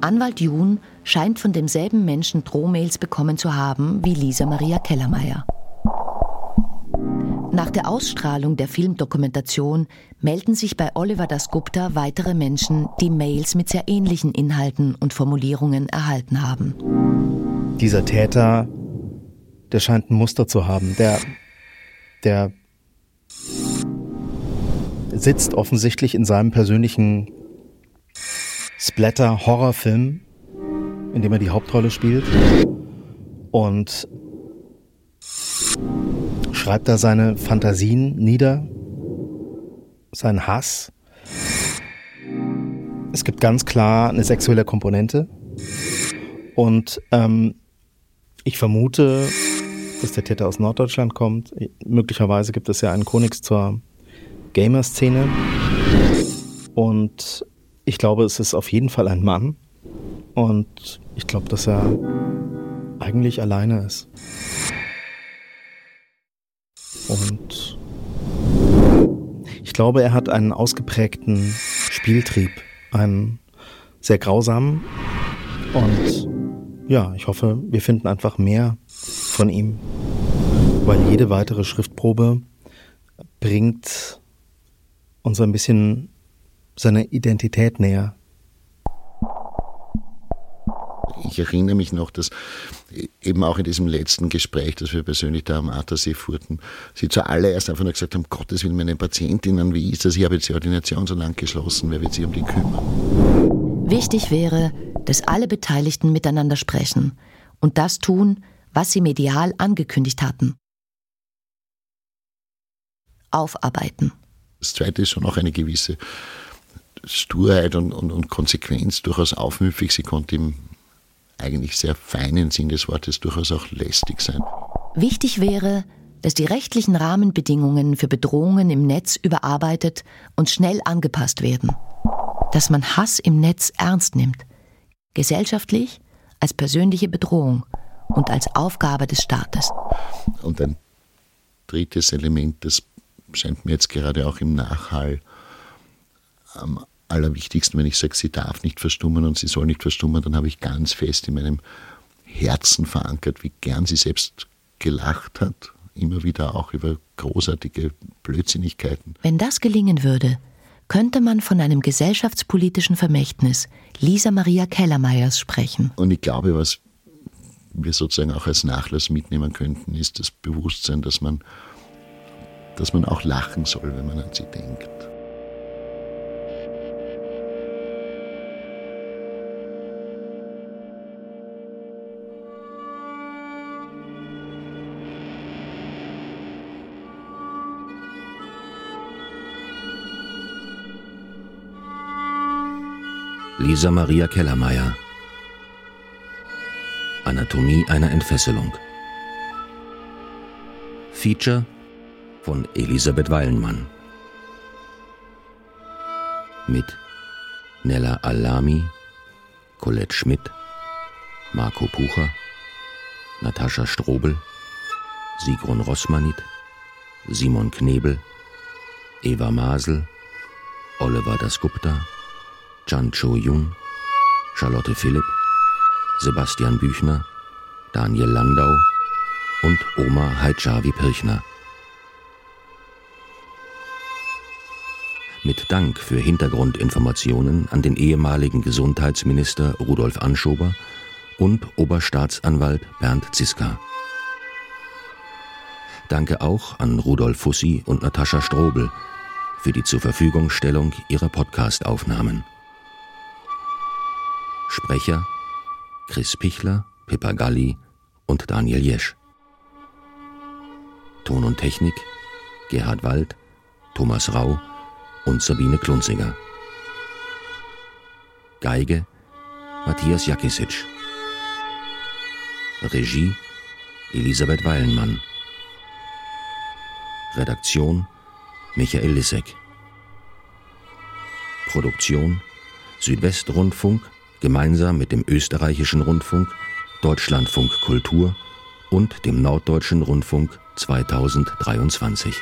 Anwalt Jun scheint von demselben Menschen Drohmails bekommen zu haben wie Lisa Maria Kellermeier. Nach der Ausstrahlung der Filmdokumentation melden sich bei Oliver Dasgupta weitere Menschen, die Mails mit sehr ähnlichen Inhalten und Formulierungen erhalten haben. Dieser Täter der scheint ein Muster zu haben. Der, der sitzt offensichtlich in seinem persönlichen Splatter-Horrorfilm, in dem er die Hauptrolle spielt und schreibt da seine Fantasien nieder, seinen Hass. Es gibt ganz klar eine sexuelle Komponente. Und ähm, ich vermute, dass der Täter aus Norddeutschland kommt. Möglicherweise gibt es ja einen Konix zur Gamer-Szene. Und ich glaube, es ist auf jeden Fall ein Mann. Und ich glaube, dass er eigentlich alleine ist. Und ich glaube, er hat einen ausgeprägten Spieltrieb, einen sehr grausamen. Und ja, ich hoffe, wir finden einfach mehr von ihm, weil jede weitere Schriftprobe bringt uns ein bisschen seine Identität näher. Ich erinnere mich noch, dass eben auch in diesem letzten Gespräch, das wir persönlich da am Attersee fuhrten, Sie zuallererst einfach nur gesagt haben, Gottes Willen, meine Patientinnen, wie ist das? Ich habe jetzt die Ordination so lang geschlossen, wer wird sich um die kümmern? Wichtig wäre, dass alle Beteiligten miteinander sprechen und das tun, was sie medial angekündigt hatten. Aufarbeiten. Das Zweite ist schon auch eine gewisse Sturheit und, und, und Konsequenz, durchaus aufmüpfig. Sie konnte im eigentlich sehr feinen Sinn des Wortes durchaus auch lästig sein. Wichtig wäre, dass die rechtlichen Rahmenbedingungen für Bedrohungen im Netz überarbeitet und schnell angepasst werden. Dass man Hass im Netz ernst nimmt. Gesellschaftlich, als persönliche Bedrohung und als Aufgabe des Staates. Und ein drittes Element, das scheint mir jetzt gerade auch im Nachhall am allerwichtigsten, wenn ich sage, sie darf nicht verstummen und sie soll nicht verstummen, dann habe ich ganz fest in meinem Herzen verankert, wie gern sie selbst gelacht hat, immer wieder auch über großartige Blödsinnigkeiten. Wenn das gelingen würde, könnte man von einem gesellschaftspolitischen Vermächtnis Lisa Maria Kellermeyers sprechen. Und ich glaube, was wir sozusagen auch als Nachlass mitnehmen könnten, ist das Bewusstsein, dass man, dass man auch lachen soll, wenn man an sie denkt. Lisa Maria Kellermeier Anatomie einer Entfesselung. Feature von Elisabeth Weilenmann mit Nella Alami, Colette Schmidt, Marco Pucher, Natascha Strobel, Sigrun Rossmanit, Simon Knebel, Eva Masel, Oliver Dasgupta, Chan Cho-Jung, Charlotte Philipp, Sebastian Büchner, Daniel Landau und Oma Haidjavi Pirchner. Mit Dank für Hintergrundinformationen an den ehemaligen Gesundheitsminister Rudolf Anschober und Oberstaatsanwalt Bernd Ziska. Danke auch an Rudolf Fussi und Natascha Strobel für die zur Verfügungstellung ihrer Podcast-Aufnahmen. Sprecher Chris Pichler, Pippa Galli und Daniel Jesch. Ton und Technik Gerhard Wald, Thomas Rau und Sabine Klunziger. Geige Matthias Jakisic. Regie Elisabeth Weilenmann. Redaktion Michael Lissek. Produktion Südwestrundfunk gemeinsam mit dem österreichischen Rundfunk, Deutschlandfunk Kultur und dem Norddeutschen Rundfunk 2023.